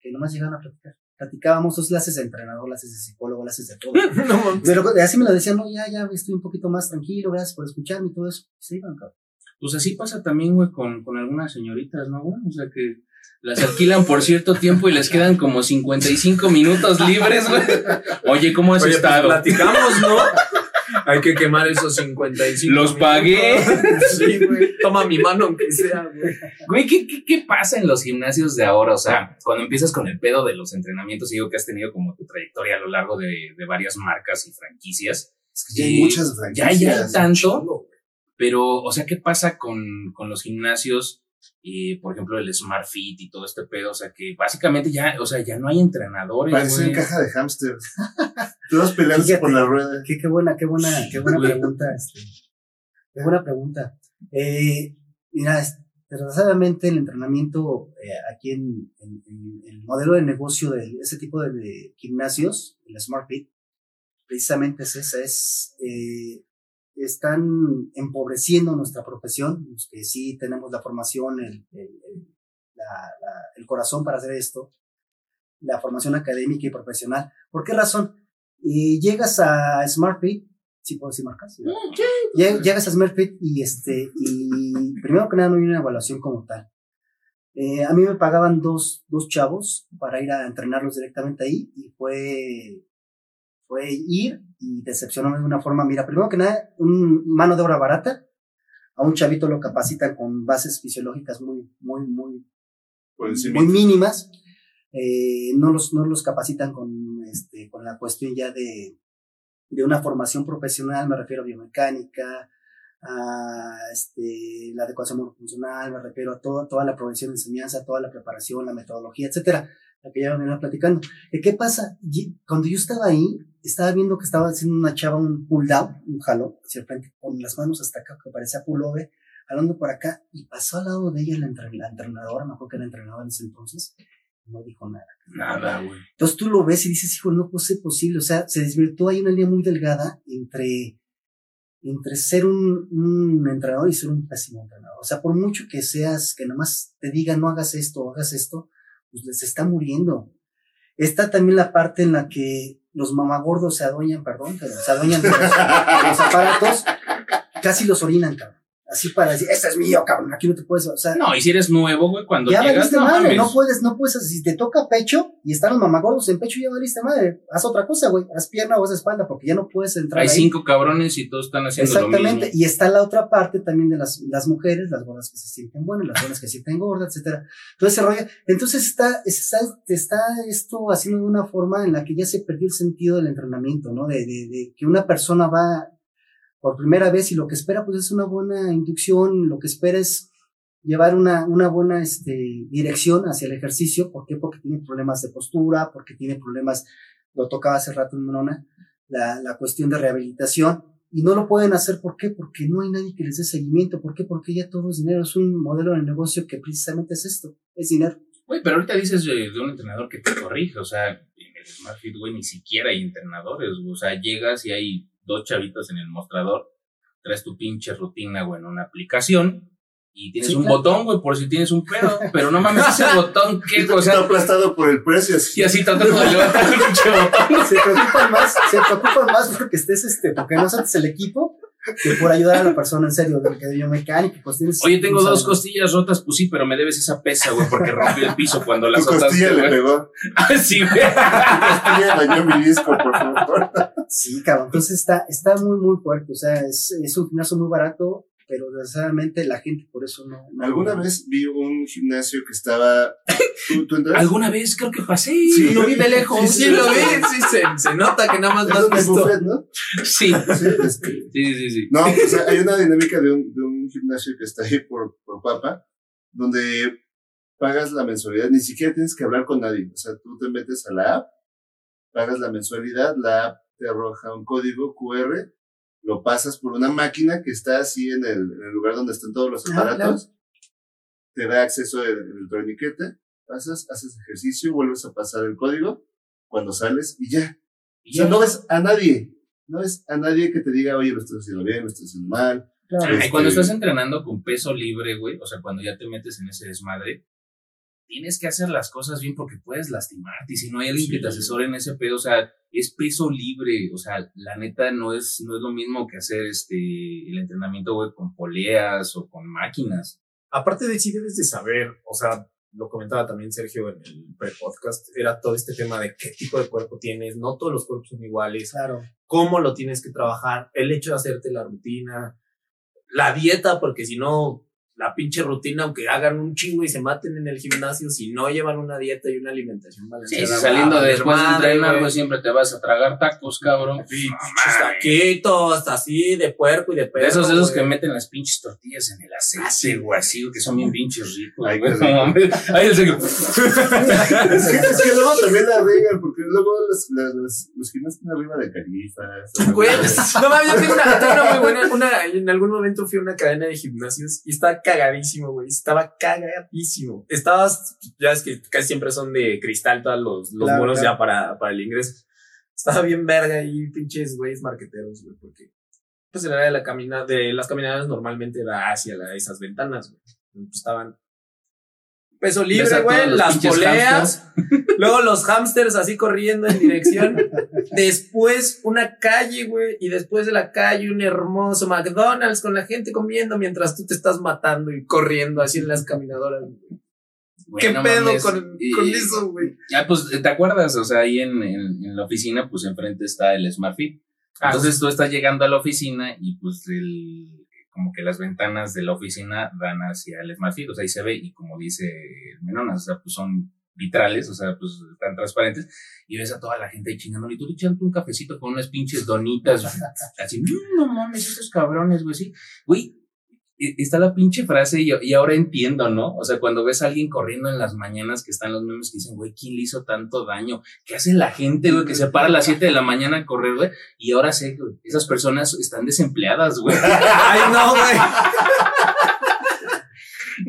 que nomás llegaban a platicar. platicábamos, dos clases de entrenador, clases de psicólogo, clases de todo. No. Pero así me lo decían, no, ya, ya estoy un poquito más tranquilo, gracias por escucharme y todo eso. Se iban, cabrón. Pues así pasa también, güey, con, con algunas señoritas, ¿no, güey? O sea que las alquilan por cierto tiempo y les quedan como 55 minutos libres, güey. Oye, ¿cómo has Oye, pues estado? platicamos, ¿no? Hay que quemar esos 55. Los pagué. Sí, güey. Toma mi mano aunque sea, güey. Güey, ¿qué, qué, qué pasa en los gimnasios de ahora? O sea, cuando empiezas con el pedo de los entrenamientos, digo que has tenido como tu trayectoria a lo largo de, de varias marcas y franquicias. Es que ya hay muchas Ya, franquicias. ya hay tanto, pero, o sea, ¿qué pasa con, con los gimnasios? Y, por ejemplo, el Smart Fit y todo este pedo, o sea, que básicamente ya, o sea, ya no hay entrenadores. Parecen caja de hámster. Todos peleándose Fíjate. por la rueda. Qué, qué buena, qué buena, qué buena Güey. pregunta, este. Qué buena pregunta. Eh, mira, es- desgraciadamente el entrenamiento eh, aquí en, en- en el modelo de negocio de ese tipo de, de gimnasios, el Smart Fit, precisamente es esa, es, eh, están empobreciendo nuestra profesión, los que sí tenemos la formación, el, el- el- la- la- el corazón para hacer esto, la formación académica y profesional. ¿Por qué razón? Y llegas a SmartFit, sí puedo decir marcas, ¿sí? Lle- Llegas a SmartFit y este, y primero que nada no hay una evaluación como tal. Eh, a mí me pagaban dos, dos chavos para ir a entrenarlos directamente ahí y fue, fue ir y decepcionarme de una forma. Mira, primero que nada, un mano de obra barata. A un chavito lo capacitan con bases fisiológicas muy, muy, muy, muy mínimas. Eh, no, los, no los capacitan con, este, con la cuestión ya de, de una formación profesional, me refiero a biomecánica, a este, la adecuación funcional, me refiero a todo, toda la prevención de enseñanza, toda la preparación, la metodología, etcétera, la que ya venía platicando. Eh, ¿Qué pasa? Cuando yo estaba ahí, estaba viendo que estaba haciendo una chava un pull down, un jalón, hacia el frente, con las manos hasta acá, que parecía pullover, jalando por acá, y pasó al lado de ella la, la entrenadora, me acuerdo que era entrenadora en ese entonces, no dijo nada. Nada, güey. Entonces tú lo ves y dices, hijo, no puede ser posible. O sea, se desvirtuó ahí una línea muy delgada entre, entre ser un, un entrenador y ser un pésimo entrenador. O sea, por mucho que seas, que nomás te diga no hagas esto hagas esto, pues les está muriendo. Está también la parte en la que los mamagordos se adueñan, perdón, se adueñan de los, de los aparatos, casi los orinan, cabrón. Así para decir, este es mío, cabrón, aquí no te puedes, o sea, No, y si eres nuevo, güey, cuando ya llegas, no madre, mames. no puedes, no puedes, si te toca pecho y están los mamagordos en pecho, ya valiste madre, haz otra cosa, güey, haz pierna o haz espalda, porque ya no puedes entrar Hay ahí. cinco cabrones y todos están haciendo lo Exactamente, mismo. y está la otra parte también de las, las mujeres, las gordas que se sienten buenas, las gordas que se sienten gordas, etcétera. Todo ese rollo. Entonces está, está, está esto haciendo de una forma en la que ya se perdió el sentido del entrenamiento, ¿no? De, de, de que una persona va por primera vez y lo que espera pues es una buena inducción, lo que espera es llevar una, una buena este, dirección hacia el ejercicio. ¿Por qué? Porque tiene problemas de postura, porque tiene problemas, lo tocaba hace rato en Monona, la, la cuestión de rehabilitación. Y no lo pueden hacer, ¿por qué? Porque no hay nadie que les dé seguimiento. ¿Por qué? Porque ya todo es dinero. Es un modelo de negocio que precisamente es esto, es dinero. Güey, pero ahorita dices de, de un entrenador que te corrige, o sea, en el Smart Fit, güey, ni siquiera hay entrenadores, o sea, llegas y hay dos chavitos en el mostrador, traes tu pinche rutina, güey, en una aplicación y tienes Sí, un claro. botón, güey, por si tienes un pedo, pero no mames, ese botón, ¿qué? O Está sea, aplastado por el precio. así. y así tratando de levantar el pinche botón. Se preocupan más, se preocupan más porque estés este, porque no sabes el equipo que por ayudar a la persona en serio, de que de biomecánica, cuestiones. Oye, tengo dos costillas rotas, pues sí, pero me debes esa pesa, güey, porque rompió el piso cuando Tu las costilla le güey. pegó. Ah, sí, güey. Costilla dañó mi disco, por favor. Sí, cabrón. Entonces está, está muy, muy fuerte. O sea, es, es un gimnasio muy barato, pero desgraciadamente la gente por eso no. no- Alguna vez vi un gimnasio que estaba. ¿Tú, tú entras? Alguna vez creo que pasé, Sí. lo vi de lejos. Sí, sí, lo vi, sí, se, se nota que nada más Es lo has buffet, ¿no? Sí, Sí, este, sí, sí, sí. No, o sea, hay una dinámica de un, de un gimnasio que está ahí por, por Papa, donde pagas la mensualidad, ni siquiera tienes que hablar con nadie. O sea, tú te metes a la app, pagas la mensualidad, la app te arroja un código QR, lo pasas por una máquina que está así en el, en el lugar donde están todos los Ah, aparatos, te da acceso el, el torniquete, pasas, haces ejercicio, vuelves a pasar el código, cuando sales y ya. O sea, no ves a nadie. No ves a nadie que te diga, oye, lo estás haciendo bien, lo estás haciendo mal. Claro. Ay, Este- cuando estás entrenando con peso libre, güey, o sea, cuando ya te metes en ese desmadre, tienes que hacer las cosas bien porque puedes lastimarte y si no hay alguien que te asesore en ese pedo, o sea, es peso libre, o sea, la neta no es, no es lo mismo que hacer este, el entrenamiento, güey, con poleas o con máquinas. Aparte de sí debes de saber, o sea, lo comentaba también Sergio en el pre-podcast, era todo este tema de qué tipo de cuerpo tienes, no todos los cuerpos son iguales, Claro. cómo lo tienes que trabajar, el hecho de hacerte la rutina, la dieta, porque si no, la pinche rutina, aunque hagan un chingo y se maten en el gimnasio, si no llevan una dieta y una alimentación Sí, balanceada. si saliendo va de después de entrenar, güey. pues siempre te vas a tragar tacos, cabrón. Pinches taquitos, así, de puerco y de perro. De esos, esos que meten las pinches tortillas en el aceite, Ah, sí, güey, así, que son bien pinches ricos, Ay, güey. serio. Es que, es que luego también la regan, porque luego los, los, los, no están arriba de carifas. Güey, no mames, yo tengo una, una muy buena, una, en algún momento fui a una cadena de gimnasios y estaba cagadísimo, güey, estaba cagadísimo. Estabas, ya es que casi siempre son de cristal todos los, los Claro, claro. ya para, para el ingreso. Estaba bien verga y pinches güeyes marqueteros, güey, porque pues el área de la camina, de las caminadas normalmente era hacia la- esas ventanas, güey. Pues, estaban peso libre, güey, las poleas, luego los hamsters así corriendo en dirección, después una calle, güey, y después de la calle un hermoso McDonald's con la gente comiendo mientras tú te estás matando y corriendo así en las caminadoras. Güey, ¿Qué no pedo mames. con, Y- con eso, güey? Ya, pues, ¿te acuerdas? O sea, ahí en, en, en la oficina, pues enfrente está el Smart Fit. Ah, Entonces tú estás llegando a la oficina y pues el, como que las ventanas de la oficina dan hacia el Smart Fit, o sea, ahí se ve y como dice Menonas, o sea, pues son vitrales, o sea, pues están transparentes y ves a toda la gente ahí chingando y tú echando un cafecito con unas pinches donitas, así, "Mm, no mames, esos cabrones, güey, sí, güey. Está la pinche frase y, y ahora entiendo, ¿no? O sea, cuando ves a alguien corriendo en las mañanas que están los memes que dicen, güey, ¿quién le hizo tanto daño? ¿Qué hace la gente, güey, que se para a las 7 de la mañana a correr, güey? Y ahora sé, güey, esas personas están desempleadas, güey. Ay, no, güey.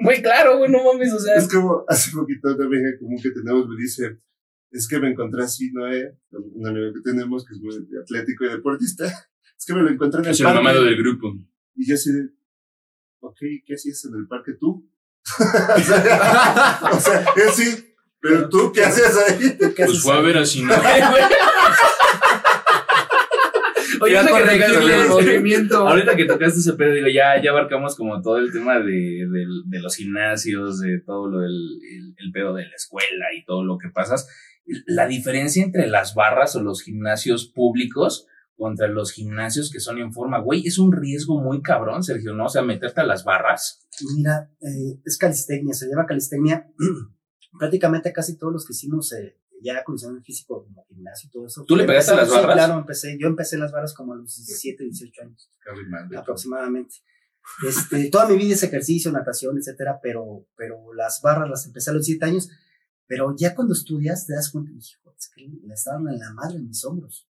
Güey, claro, güey, no mames, o sea. Es como hace poquito amiga común que tenemos me dice, es que me encontré así, Noé, un amigo que tenemos que es muy atlético y deportista, es que me lo encontré en el Es el mamado del grupo. Y yo así de, ok, ¿qué hacías en el parque tú? o, sea, o sea, él sí, pero tú, ¿qué hacías ahí? ¿Qué Pues haces fue a ver a güey. Oye, ahorita que el tocaste- movimiento. ahorita que tocaste ese pedo, digo, ya, ya abarcamos como todo el tema de, del- de los gimnasios, de todo lo del el, el pedo de la escuela y todo lo que pasas. La diferencia entre las barras o los gimnasios públicos contra los gimnasios que son en forma, güey, es un riesgo muy cabrón, Sergio, ¿no? O sea, meterte a las barras. Mira, eh, es calistecnia, se llama calistecnia. Prácticamente casi todos los que hicimos eh, ya condicionamiento físico como gimnasio y todo eso. ¿Tú le pegaste a las Sí, barras? claro, empecé. Yo empecé las barras como a los 17, 18 años aproximadamente. Este, toda mi vida es ejercicio, natación, etcétera, pero, pero las barras las empecé a los 7 años. Pero ya cuando estudias te das cuenta, hijo, es que le estaban en la madre en mis hombros.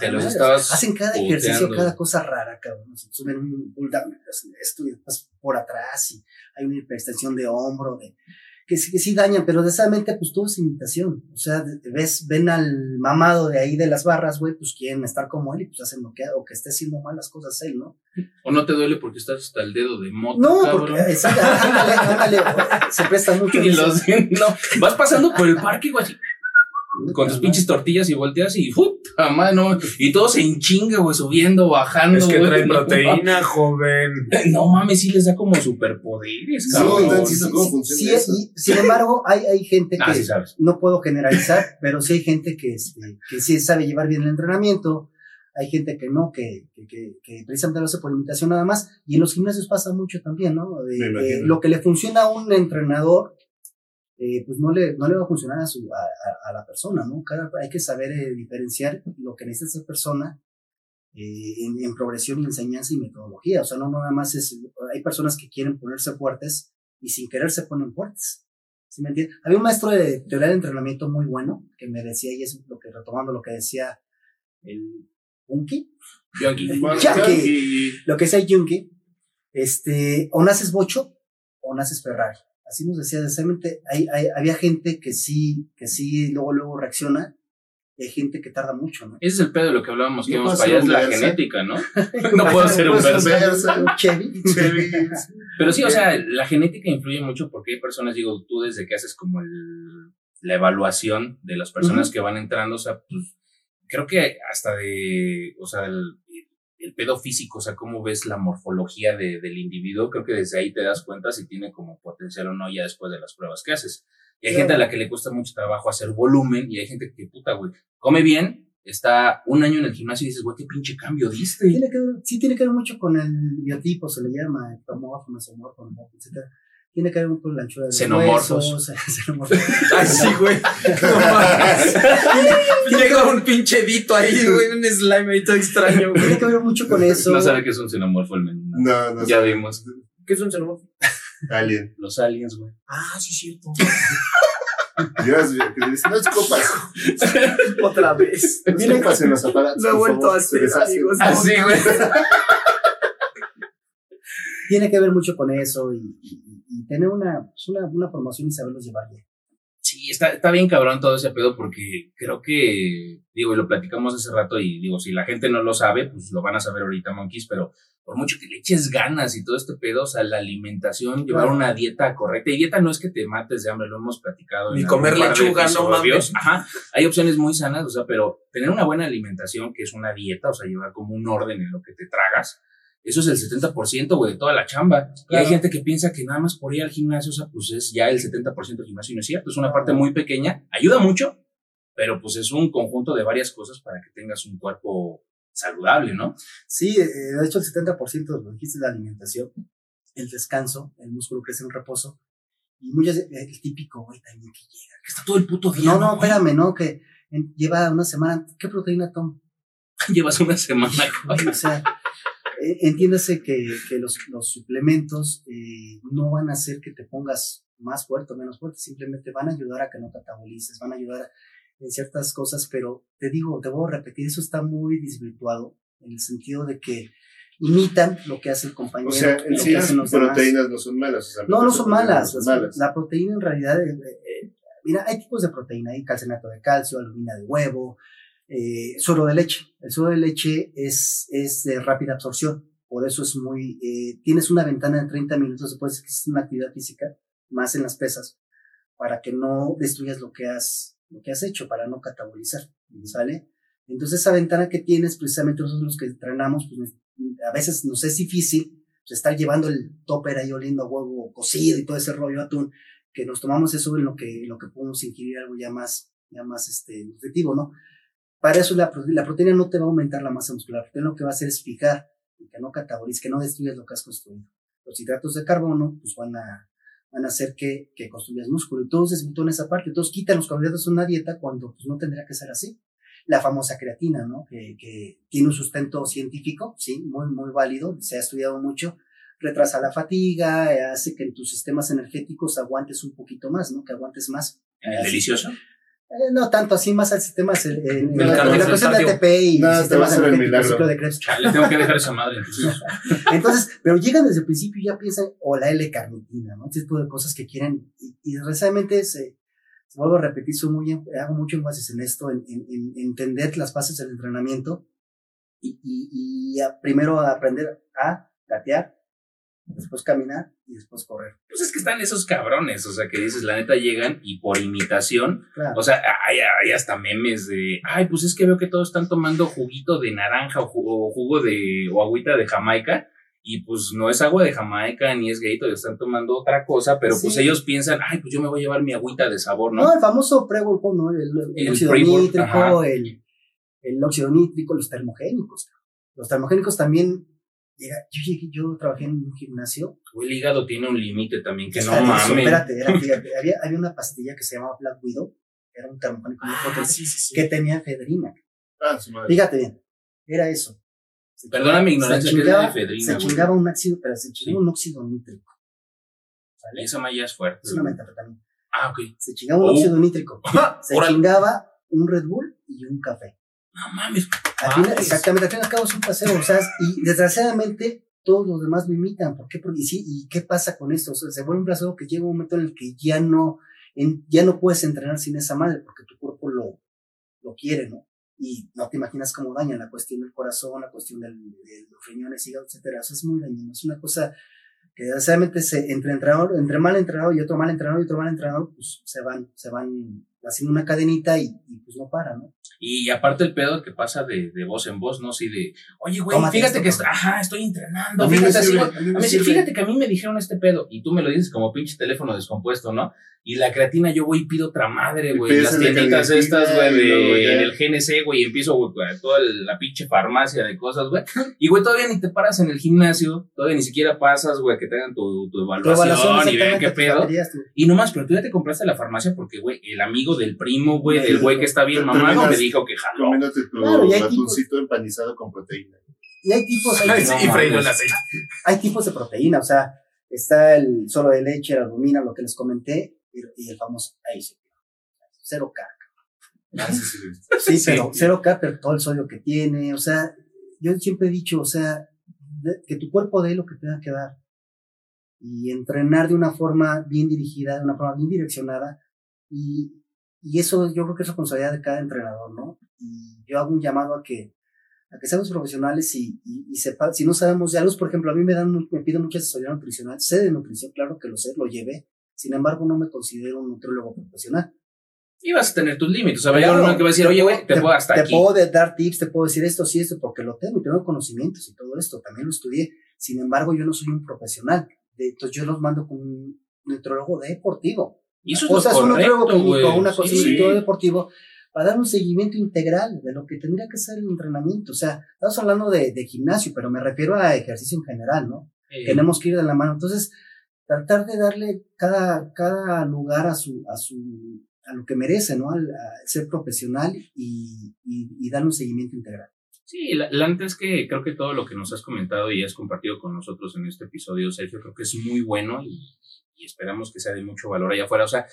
Te los estabas Hacen cada ejercicio, cada cosa rara, cabrón. Suben un pull down, hacen esto y después por atrás y hay una hiperextensión de hombro, de, que, sí- que sí dañan, pero desgraciadamente pues todo es imitación. O sea, de- de- ves, ven al mamado de ahí de las barras, güey, pues quieren estar como él y pues hacen lo que, o que esté haciendo malas cosas él, ¿no? ¿O no te duele porque estás hasta el dedo de moto, No, cabrón? porque eh, sí, ándale, ándale, se presta mucho. Y los, no, vas pasando por el parque, güey, así, con tus pinches tortillas y volteas y ¡puta mano! Y todos en chinga, güey, subiendo, bajando. Es que güey. trae proteína, joven. No mames, sí les da como superpoderes, Sí, cabrón. sí, ¿Cómo funciona Sí, eso? y, sin embargo, hay, hay gente Ah, que sí sabes. no puedo generalizar, pero sí hay gente que, este, que sí sabe llevar bien el entrenamiento, hay gente que no, que, que, que, que precisamente lo hace por imitación nada más, y en los gimnasios pasa mucho también, ¿no? De- eh, lo que le funciona a un entrenador, eh, pues no le, no le va a funcionar a, su, a, a- la persona, ¿no? Cada, hay que saber eh, diferenciar lo que necesita esa persona eh, en, en progresión y enseñanza y metodología, o sea, no nada más es, hay personas que quieren ponerse fuertes y sin querer se ponen fuertes. ¿Sí me entiendes? Había un maestro de teoría de entrenamiento muy bueno que me decía, y es lo que retomando lo que decía el Unki, Yo aquí. Yankee. lo que decía Junki, este, o naces bocho o naces Ferrari. Así nos decía, desgraciadamente, hay, hay, había gente que sí, que sí, luego, luego reacciona, hay gente que tarda mucho, ¿no? Ese es el pedo de lo que hablábamos, que No íbamos para allá, es la Versa. genética, ¿no? No puedo ser un Versa. Un Chevy. Chevy. Pero sí, o sea, la genética influye mucho porque hay personas, digo, tú desde que haces como el, la evaluación de las personas que van entrando, o sea, pues creo que hasta de, o sea, el, el pedo físico, o sea, cómo ves la morfología de- del individuo, creo que desde ahí te das cuenta si tiene como potencial o no ya después de las pruebas que haces. Y hay Claro. gente a la que le cuesta mucho trabajo hacer volumen y hay gente que, puta, güey, come bien, está un año en el gimnasio y dices, güey, qué pinche cambio diste. Tiene que ver, sí tiene que ver mucho con el biotipo, se le llama, ectomorfo, mesomorfo, etc. Tiene que ver con la anchura de los Xenomorfos. huesos, xenomorfos. Ay, sí, güey. No. Llega un pinche dito ahí, güey, un slime ahí todo extraño, güey. Tiene que ver mucho con eso. No sabe que es un xenomorfo el menú. ¿no? No, Ya vimos. ¿Qué es un xenomorfo? Alien. Los aliens, güey. Ah, sí, cierto. Dios, que dice, no. Otra vez. No escopas en los aparatos. Lo he vuelto a hacer, amigos. Así, güey. Tiene que ver mucho con eso y, y- y tener una, pues, una, una formación y saberlos llevar bien. Sí, está, está bien cabrón todo ese pedo porque creo que, digo, y lo platicamos hace rato y digo, si la gente no lo sabe, pues lo van a saber ahorita, monkeys, pero por mucho que le eches ganas y todo este pedo, o sea, la alimentación, llevar Claro. una dieta correcta. Y dieta no es que te mates de hambre, lo hemos platicado. Ni comer lechuga, no mames. Ajá, hay opciones muy sanas, o sea, pero tener una buena alimentación, que es una dieta, o sea, llevar como un orden en lo que te tragas, eso es el 70%, güey, de toda la chamba. Y hay Claro. gente que piensa que nada más por ir al gimnasio, o sea, pues es ya el 70% del gimnasio y no es cierto. Es una parte muy pequeña, ayuda mucho, pero pues es un conjunto de varias cosas para que tengas un cuerpo saludable, ¿no? Sí, eh, de hecho el 70% de lo dijiste la alimentación, el descanso, el músculo crece en reposo. Y muchas, el típico, güey, también que llega. Que está todo el puto día. No, no, güey? espérame, ¿no? Que lleva una semana, ¿qué proteína toma? Llevas una semana. güey. O sea, entiéndase que, que los, los suplementos eh, no van a hacer que te pongas más fuerte o menos fuerte, simplemente van a ayudar a que no catabolices, van a ayudar en ciertas cosas, pero te digo, te voy a repetir, eso está muy desvirtuado en el sentido de que imitan lo que hace el compañero, O sea, en lo sí que las hacen los demás. proteínas no son malas. o sea, No, no son malas. No las- son malas. La proteína en realidad, eh, eh, mira, hay tipos de proteína, hay calcenato de calcio, alumina de huevo, eh, suero de leche. El suero de leche es, es de rápida absorción, por eso es muy, eh, tienes una ventana de 30 minutos después de que hiciste una actividad física, más en las pesas, para que no destruyas lo que has, lo que has hecho, para no catabolizar, ¿sale? Entonces esa ventana que tienes, precisamente nosotros los que entrenamos, pues a veces nos es difícil pues, estar llevando el topper ahí oliendo a huevo cocido y todo ese rollo atún, que nos tomamos eso en lo que, en lo que podemos ingerir algo ya más, ya más este, nutritivo, ¿no? Para eso la, prote- la proteína no te va a aumentar la masa muscular, la proteína lo que va a hacer es fijar, que no catabolices, que no destruyas lo que has construido. Los hidratos de carbono, pues van a, van a hacer que, que construyas músculo. Todos desvirtúan esa parte, todos quitan los carbohidratos de una dieta cuando pues, no tendría que ser así. La famosa creatina, ¿no? Que, que tiene un sustento científico, sí, muy, muy válido, se ha estudiado mucho, retrasa la fatiga, hace que en tus sistemas energéticos aguantes un poquito más, ¿no? Que aguantes más. El delicioso. Eh, no tanto así, más al sistema, en, la, cuestión de. ATP y No, te va a sistemas hacer el ciclo de Krebs. Le tengo que dejar esa madre. Entonces, Entonces, pero llegan desde el principio y ya piensan, o la L-carnitina, ¿no? Ese tipo de cosas que quieren, y, y desgraciadamente se, se vuelvo a repetir, soy muy, hago mucho énfasis en esto, en, en- en entender las bases del entrenamiento, y, y, y a- primero aprender a gatear, después caminar y después correr. pues es que están esos cabrones, o sea, que dices, la neta llegan y por imitación Claro. O sea, hay, hay hasta memes de, ay, pues es que veo que todos están tomando juguito de naranja o jugo, o jugo de, o agüita de Jamaica, y pues no es agua de Jamaica ni es Gatorade, están tomando otra cosa, pero pues ellos piensan, ay, pues yo me voy a llevar mi agüita de sabor, ¿no? No, el famoso pre-workout, ¿no? El, el El óxido nítrico, el, el óxido nítrico, los termogénicos. Los termogénicos también, llega, yo, llegué- yo trabajé en un gimnasio. O el hígado tiene un límite también, que no mames. Espérate, era- fíjate, había, había una pastilla que se llamaba Black Widow, era un termogénico muy Ah, sí, sí, sí. que tenía efedrina. Ah, su madre. Fíjate bien, era eso. Se Perdona mi ignorancia, se ¿qué es la chingaba, efedrina, se chingaba un óxido, pero se chingaba un óxido nítrico. Y esa malla es fuerte. Es una metafetamina. Ah, ok. Se chingaba un Oh. óxido nítrico. Se chingaba un Red Bull y un café. No mames. Al final- Mames. exactamente, al fin y al cabo es un placebo, o sea, y desgraciadamente todos los demás lo imitan. ¿Por qué? Porque, y, sí, ¿y qué pasa con esto? O sea, se vuelve un placebo que llega un momento en el que ya no, en- ya no puedes entrenar sin esa madre, porque tu cuerpo lo, lo quiere, ¿no? Y no te imaginas cómo daña la cuestión del corazón, la cuestión del, de los riñones, hígado, etcétera. Eso es muy dañino. Es una cosa que desgraciadamente se, entre entrenador, entre mal entrenado y otro mal entrenador y otro mal entrenador, pues se van, se van haciendo una cadenita y, y pues no para, ¿no? Y aparte el pedo que pasa de, de voz en voz, ¿no? Sí, de, oye, güey, Tómate fíjate esto, que, está- ajá, estoy entrenando, A mí me fíjate así, sirve, güey. a mí me A mí sí, sirve. fíjate que a mí me dijeron este pedo, y tú me lo dices como pinche teléfono descompuesto, ¿no? Y la creatina yo voy y pido otra madre, güey. Las en la tienditas estas, güey, de, en el GNC, güey, y empiezo, güey, toda la pinche farmacia de cosas, güey. Y, güey, todavía ni te paras en el gimnasio, todavía ni siquiera pasas, güey, que te hagan tu, tu Tu evaluación, y vean qué pedo. Y nomás, pero tú ya te compraste la farmacia porque, güey, el amigo del primo, güey, del güey que está bien mamado, me dijo que jaló. Comiéndote tu Claro, y ratoncito empanizado con proteína. Y hay tipos, hay, Ay, no sí, freído en aceite. hay tipos de proteína, o sea, está el solo de leche, la albumina, lo que les comenté, y, y el famoso ACE. Cero K. Ah, sí, sí, sí. Sí, Sí. pero cero K, pero todo el sodio que tiene, o sea, yo siempre he dicho, o sea, de- que tu cuerpo dé lo que tenga que dar. Y entrenar de una forma bien dirigida, de una forma bien direccionada, y, y eso yo creo que es responsabilidad de cada entrenador, ¿no? Y yo hago un llamado a que, a que seamos profesionales y, y, y sepa, si no sabemos de algo, por ejemplo, a mí me dan, me piden mucha asesoría nutricional, sé de nutrición, claro que lo sé, lo llevé, sin embargo no me considero un nutriólogo profesional. Y vas a tener tus límites. O sea, Claro, uno que va a decir, oye, güey, te, puedo hasta te aquí. puedo dar tips, te puedo decir esto, sí, esto, porque lo tengo y tengo conocimientos y todo esto, también lo estudié. Sin embargo, yo no soy un profesional. Entonces yo los mando con un nutriólogo deportivo. Y eso es o lo sea, es un nutriólogo clínico, güey. una cosa, Sí. un nutriólogo deportivo, para dar un seguimiento integral de lo que tendría que ser el entrenamiento. O sea, estamos hablando de, de gimnasio, pero me refiero a ejercicio en general, ¿no? Eh, tenemos que ir de la mano. Entonces, tratar de darle cada, cada lugar a su, a su, a lo que merece, ¿no? Al, ser profesional y, y, y darle un seguimiento integral. Sí, la, la neta es que creo que todo lo que nos has comentado y has compartido con nosotros en este episodio, Sergio, creo que es muy bueno y, y esperamos que sea de mucho valor allá afuera. O sea,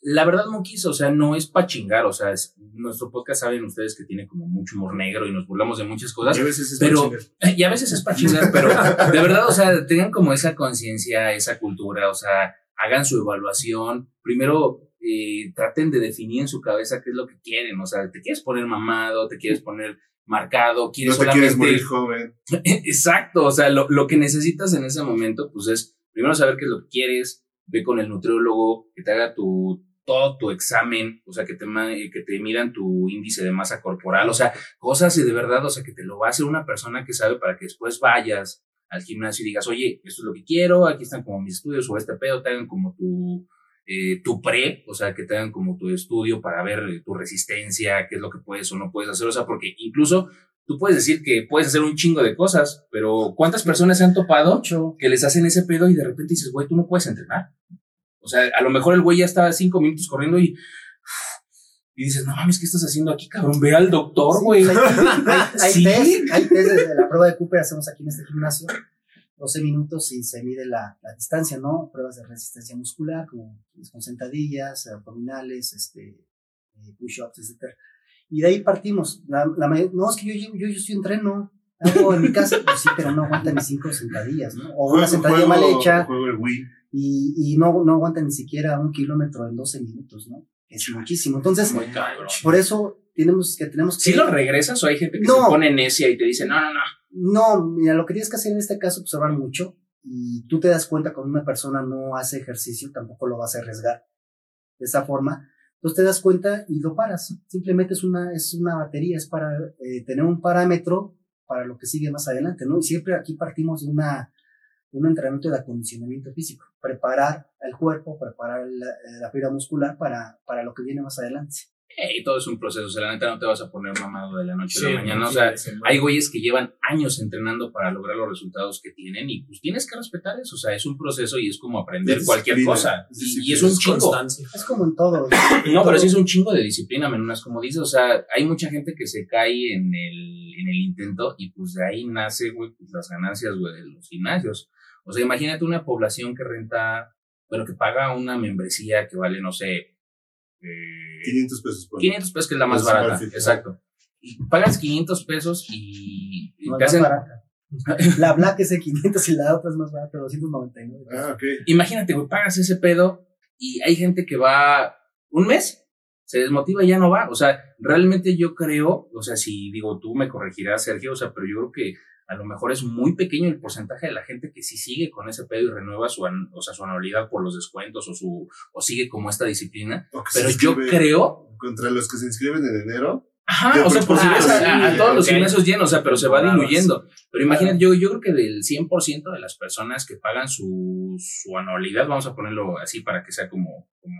la verdad, Monkeys, o sea, no es para chingar. O sea, es- nuestro podcast saben ustedes que tiene como mucho humor negro y nos burlamos de muchas cosas. Y a veces es Pero- para chingar. Y a veces es para chingar, pero de verdad, o sea, tengan como esa conciencia, esa cultura, o sea, hagan su evaluación. Primero, eh, traten de definir en su cabeza qué es lo que quieren. O sea, te quieres poner mamado, te quieres poner marcado, No quieres te quieres solamente. morir joven. Exacto, o sea, lo, lo que necesitas en ese momento, pues es primero saber qué es lo que quieres, ve con el nutriólogo, que te haga tu todo tu examen, o sea, que te, eh, que te midan tu índice de masa corporal, o sea, cosas de verdad, o sea, que te lo va a hacer una persona que sabe para que después vayas al gimnasio y digas, oye, esto es lo que quiero, aquí están como mis estudios o este pedo, te hagan como tu, eh, tu pre, o sea, que te hagan como tu estudio para ver eh, tu resistencia, qué es lo que puedes o no puedes hacer, o sea, porque incluso tú puedes decir que puedes hacer un chingo de cosas, pero ¿cuántas personas se han topado que les hacen ese pedo y de repente dices, güey, tú no puedes entrenar? O sea, a lo mejor el güey ya está cinco minutos corriendo y, y dices, no mames, ¿qué estás haciendo aquí, cabrón? Ve al doctor, Sí, güey. hay, hay, hay Sí. test, hay test de la prueba de Cooper, hacemos aquí en este gimnasio, 12 minutos y se mide la, la distancia, ¿no? Pruebas de resistencia muscular, como con sentadillas, abdominales, este, eh, push-ups, etcétera. Y de ahí partimos. La, la no, es que yo, yo, yo sí entreno, hago en mi casa, pues sí, pero no aguanta ni cinco sentadillas, ¿no? O una sentadilla juego- mal hecha Juego el Wii. y, y no, no aguanta ni siquiera un kilómetro en 12 minutos, ¿no? Es muchísimo. Entonces, Muy cabrón. por eso tenemos que, tenemos que... ¿Sí lo regresas o hay gente que No. se pone necia y te dice, no, no, no? No, mira, lo que tienes que hacer en este caso, observar mucho. Y tú te das cuenta cuando una persona no hace ejercicio, tampoco lo vas a arriesgar de esa forma. Entonces te das cuenta y lo paras. Simplemente es una, es una batería, es para eh, tener un parámetro para lo que sigue más adelante, ¿no? Y siempre aquí partimos de una, un entrenamiento de acondicionamiento físico. Preparar el cuerpo, preparar la, la fibra muscular para, para lo que viene más adelante. Eh, y todo es un proceso, o sea, la neta no te vas a poner mamado de la noche a la mañana, o sea, sí, hay güeyes que llevan años entrenando para lograr los resultados que tienen y pues tienes que respetar eso, o sea, es un proceso y es como aprender cualquier cosa y, es un chingo. constancia. Es como en todo. No, pero sí es un chingo de disciplina, menunas, como dices, o sea, hay mucha gente que se cae en el, en el intento y pues de ahí nace, güey, pues las ganancias, güey, de los gimnasios. O sea, imagínate una población que renta, bueno, que paga una membresía que vale, no sé, eh, 500 pesos por 500 pesos que es la más barata, exacto. Y pagas 500 pesos y, y No, te es hacen, más barata. La Black es de 500 y la otra es más barata, 299. Ah, ok. imagínate, güey, pagas ese pedo y hay gente que va un mes, se desmotiva y ya no va. O sea, realmente yo creo, o sea, si digo, tú me corregirás, Sergio, o sea, pero yo creo que a lo mejor es muy pequeño el porcentaje de la gente que sí sigue con ese pedo y renueva su, o sea, su anualidad por los descuentos o su o sigue como esta disciplina. Pero yo creo contra los que se inscriben en enero. Ajá, o sea, por si ves a, todos los gimnasios llenos, o sea, pero se va diluyendo. Pero imagínate, yo, yo creo que del 100% de las personas que pagan su, su anualidad, vamos a ponerlo así para que sea como, como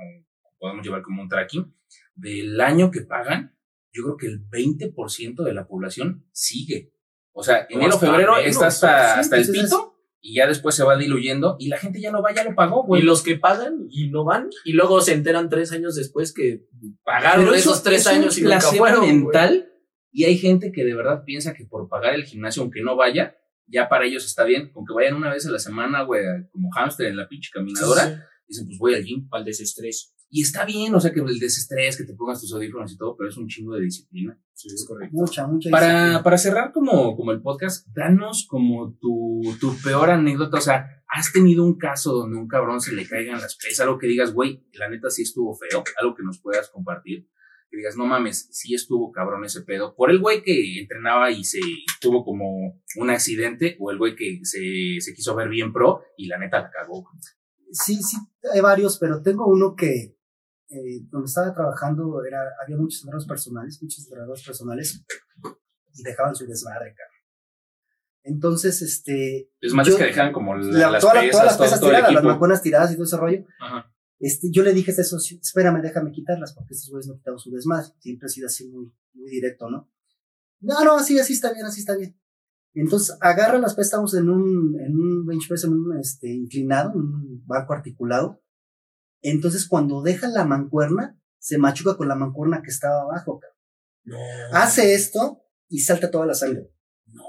podemos llevar como un tracking, del año que pagan, yo creo que el 20% de la población sigue. O sea, enero, febrero está hasta, hasta el pito y ya después se va diluyendo y la gente ya no va, ya lo pagó, güey. Y los que pagan y no van y luego se enteran tres años después que pagaron esos tres años y nunca fueron. mental y hay gente que de verdad piensa que por pagar el gimnasio aunque no vaya, ya para ellos está bien, aunque vayan una vez a la semana, güey, como hámster en la pinche caminadora, dicen, pues voy al gym. Al desestrés. Y está bien, o sea, que el desestrés, que te pongas tus audífonos y todo, pero es un chingo de disciplina. Sí, es correcto. Mucha, mucha para, para cerrar como, como el podcast, danos como tu, tu peor anécdota. O sea, ¿has tenido un caso donde un cabrón se le caigan las pesas? Algo que digas, güey, la neta sí estuvo feo. Algo que nos puedas compartir. Que digas, no mames, sí estuvo cabrón ese pedo. Por el güey que entrenaba y se tuvo como un accidente, o el güey que se, se quiso ver bien pro y la neta la cagó. Sí, sí, hay varios, pero tengo uno que eh, donde estaba trabajando era, había muchos entrenadores personales, muchos entrenadores personales, y dejaban su desmadre, cara. Entonces, este. Es más que dejaban como las, pesas, todas las pesas tiradas, las mancuernas tiradas y todo ese rollo. Este, yo le dije a ese socio, espérame, déjame quitarlas, porque estos güeyes no quitaban su desmadre. Siempre ha sido así muy, muy directo, ¿no? No, no, así, así está bien, así está bien. Entonces agarra las pesas, estamos en un, en un bench press, en un este, inclinado, en un barco articulado. Entonces, cuando deja la mancuerna, se machuca con la mancuerna que estaba abajo. Hace esto y salta toda la sangre. No,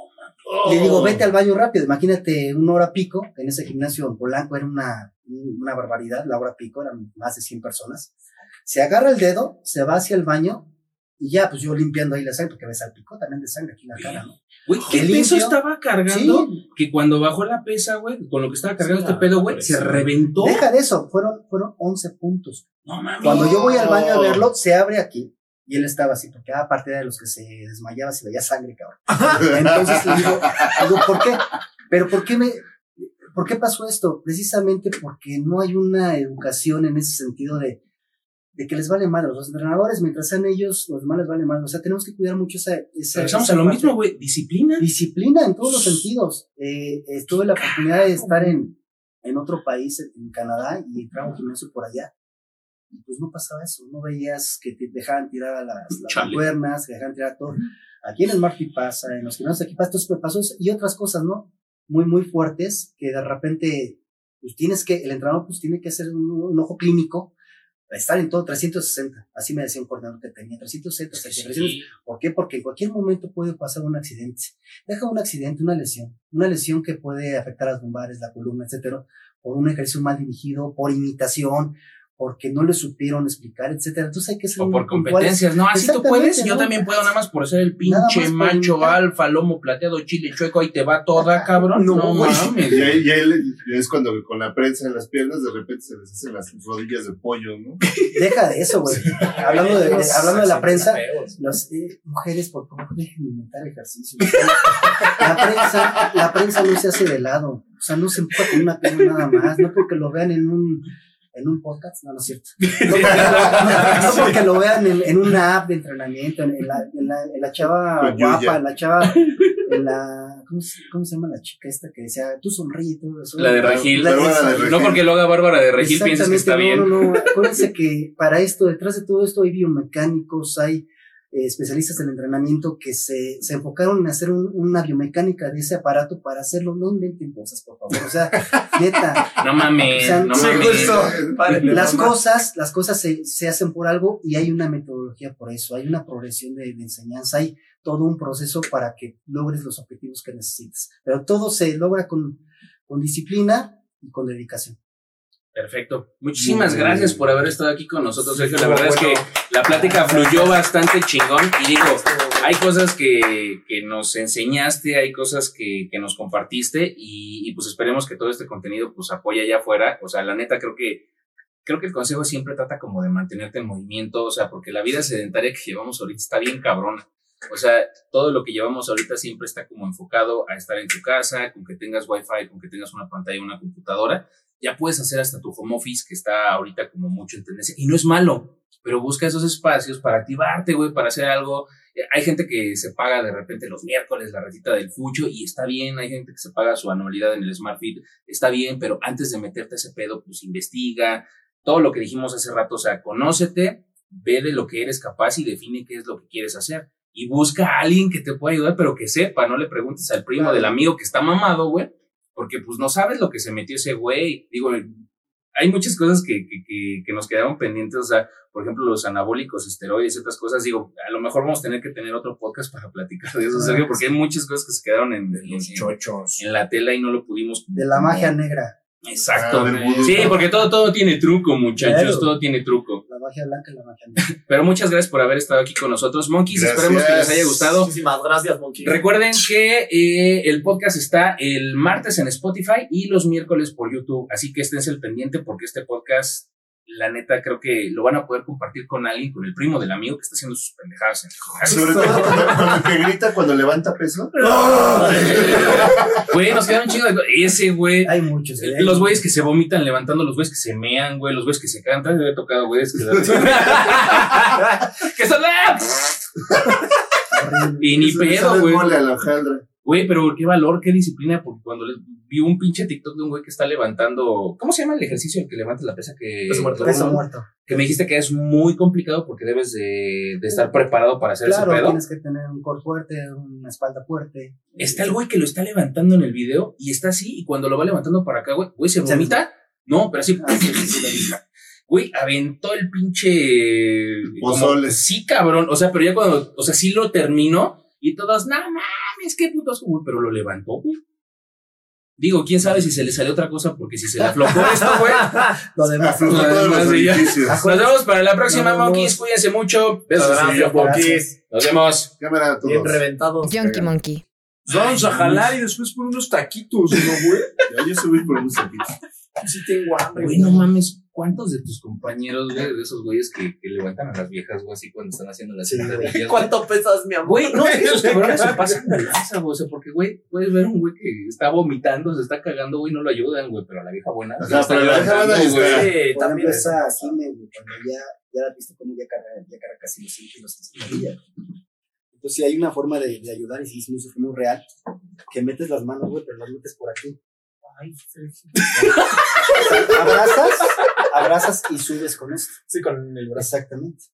Le digo, oh. vete al baño rápido. Imagínate una hora pico. En ese gimnasio en Polanco era una, una barbaridad. La hora pico eran más de 100 personas. Se agarra el dedo, se va hacia el baño y ya, pues yo limpiando ahí la sangre, porque me salpicó también de sangre aquí en la cara, ¿no? Güey, ¿qué peso estaba cargando? Que cuando bajó la pesa, güey, con lo que estaba cargando este pedo, güey, se reventó. Deja de eso, fueron, fueron 11 puntos. No mames. Cuando yo voy al baño a verlo, se abre aquí. Y él estaba así, porque era parte de los que se desmayaba si veía sangre, cabrón. Entonces le digo, digo, ¿por qué? Pero ¿por qué me, ¿por qué pasó esto? Precisamente porque no hay una educación en ese sentido de, de que les vale madre. Los entrenadores, mientras sean ellos, los demás les vale madre. O sea, tenemos que cuidar mucho esa. esa a lo mismo, güey. Disciplina. Disciplina en todos los sentidos. Eh, tuve la oportunidad de estar en, en otro país, en Canadá, y entrar a un gimnasio por allá. Y pues no pasaba eso. No veías que te dejaban tirar las, las cuernas, que dejaban tirar todo. Aquí en el Marfi pasa, en los gimnasios aquí pasa, estos pasó y otras cosas, ¿no? Muy, muy fuertes, que de repente, pues tienes que, el entrenador pues tiene que hacer un ojo clínico estar en todo 360. Así me decía un coordinador que tenía 360, ¿Por qué? Porque en cualquier momento puede pasar un accidente. Deja un accidente, una lesión, una lesión que puede afectar las lumbares, la columna, etcétera, por un ejercicio mal dirigido, por imitación, porque no le supieron explicar, etcétera. Entonces hay que ser O por competencias, no, así tú puedes, yo también puedo nada más por ser el pinche macho alfa, lomo plateado, chile chueco, ahí te va toda, cabrón. No, no mames. Y ahí, y ahí es cuando con la prensa en las piernas de repente se les hacen las rodillas de pollo, ¿no? Deja de eso, güey. hablando de, hablando de la prensa, las eh, mujeres, por favor, dejen de inventar ejercicio. la prensa, la prensa no se hace de lado. O sea, no se empuja con una pierna nada más, no porque lo vean en un en un podcast, no, no es cierto. No porque lo, vean en, en, una app de entrenamiento, en, la, en la, en la chava guapa, en la chava, en la, ¿cómo se, ¿cómo se, llama la chica esta que decía, tú sonríe, tú La de Regil. no porque lo haga Bárbara de Regil pienses que está bien. No, no, no, acuérdense que para esto, detrás de todo esto hay biomecánicos, hay eh, especialistas del entrenamiento que se, se enfocaron en hacer una biomecánica de ese aparato para hacerlo. No inventen cosas, por favor. O sea, neta. No mames, no mames. las cosas, las cosas se, se, hacen por algo y hay una metodología por eso. Hay una progresión de, de enseñanza. Hay todo un proceso para que logres los objetivos que necesites. Pero todo se logra con, con disciplina y con dedicación. Perfecto. Muchísimas gracias por haber estado aquí con nosotros, Sergio. La verdad es que la plática fluyó bastante chingón y digo, hay cosas que, que nos enseñaste, hay cosas que, que nos compartiste y, y, pues esperemos que todo este contenido pues apoye allá afuera. O sea, la neta creo que creo que el consejo siempre trata como de mantenerte en movimiento, o sea, porque la vida sedentaria que llevamos ahorita está bien cabrona. O sea, todo lo que llevamos ahorita siempre está como enfocado a estar en tu casa, con que tengas wifi, con que tengas una pantalla, una computadora. Ya puedes hacer hasta tu home office, que está ahorita como mucho en tendencia. Y no es malo, pero busca esos espacios para activarte, güey, para hacer algo. Hay gente que se paga de repente los miércoles la recita del fucho y está bien. Hay gente que se paga su anualidad en el Smart Fit, está bien, pero antes de meterte a ese pedo, pues investiga. Todo lo que dijimos hace rato, o sea, conócete, ve de lo que eres capaz y define qué es lo que quieres hacer y busca a alguien que te pueda ayudar, pero que sepa, no le preguntes al primo del amigo que está mamado, güey, porque pues no sabes lo que se metió ese güey. Digo, hay muchas cosas que, que, que, nos quedaron pendientes, o sea, por ejemplo, los anabólicos, esteroides, otras cosas. Digo, a lo mejor vamos a tener que tener otro podcast para platicar de eso, Sergio, porque hay muchas cosas que se quedaron en, los chochos. en la tela y no lo pudimos. De la magia negra. Exacto. sí, porque todo, todo tiene truco, muchachos, todo tiene truco. Magia blanca y la magia negra. Pero muchas gracias por haber estado aquí con nosotros, Monkeys. Esperemos que les haya gustado. Muchísimas gracias, Monkeys. Recuerden que eh, el podcast está el martes en Spotify y los miércoles por YouTube. Así que esténse al pendiente porque este podcast la neta creo que lo van a poder compartir con alguien, con el primo del amigo que está haciendo sus pendejadas en el Sobre todo el que grita cuando levanta peso. Güey, nos quedaron chingos de Ese güey. Hay muchos. ¿eh? Los güeyes que se vomitan levantando, los güeyes que se mean, güey, los güeyes que se cantan. Yo he tocado güeyes que, que son. y ni pedo, güey. Güey, pero qué valor, qué disciplina, porque cuando les vi un pinche TikTok de un güey que está levantando, ¿cómo se llama el ejercicio el que levanta la pesa que peso muerto? Peso muerto. Que me dijiste que es muy complicado porque debes de, de estar preparado para hacer claro, ese pedo. tienes que tener un core fuerte, una espalda fuerte. Está el güey que lo está levantando en el video y está así y cuando lo va levantando para acá, güey, güey, se vomita. No, pero así. Ah, Güey, aventó el pinche. Como, sí, cabrón. O sea, pero ya cuando. O sea, sí lo terminó y todos, no mames, qué putos, güey. Pero lo levantó, güey. Digo, quién sabe si se le salió otra cosa, porque si se le aflojó esto, güey. Lo demás. Aflojó Lo todos los demás de ya. orificios. Nos vemos para la próxima, monkeys. Cuídense mucho. Besos. Monkeys. Nos vemos. Cámara a todos. Bien reventados. Junkie Monkey. Vamos a jalar y después por unos taquitos, ¿no, güey? Ya, yo subí por unos taquitos. Sí tengo hambre. Güey, no mames. ¿Cuántos de tus compañeros, güey, de esos güeyes que, que levantan a las viejas, güey, así cuando están haciendo las Sí, sentadillas? ¿Cuánto pesas, mi amor? Güey, no, esos cabrones se pasan de lanza, güey. O sea, porque, güey, puedes ver un güey que está vomitando, se está cagando, güey, no lo ayudan, güey. Pero a la vieja buena. Ajá, se la está pero la vieja buena güey. También esa Jime, güey, cuando ya, ya la has visto como ya carga, ya carga casi los 100 kilos en sentadilla. Entonces, sí, hay una forma de, de ayudar y sí, es muy, muy real. Que metes las manos, güey, pero las metes por aquí. Ay, Sergio. abrazas, abrazas y subes con esto. Sí, con el brazo. Exactamente.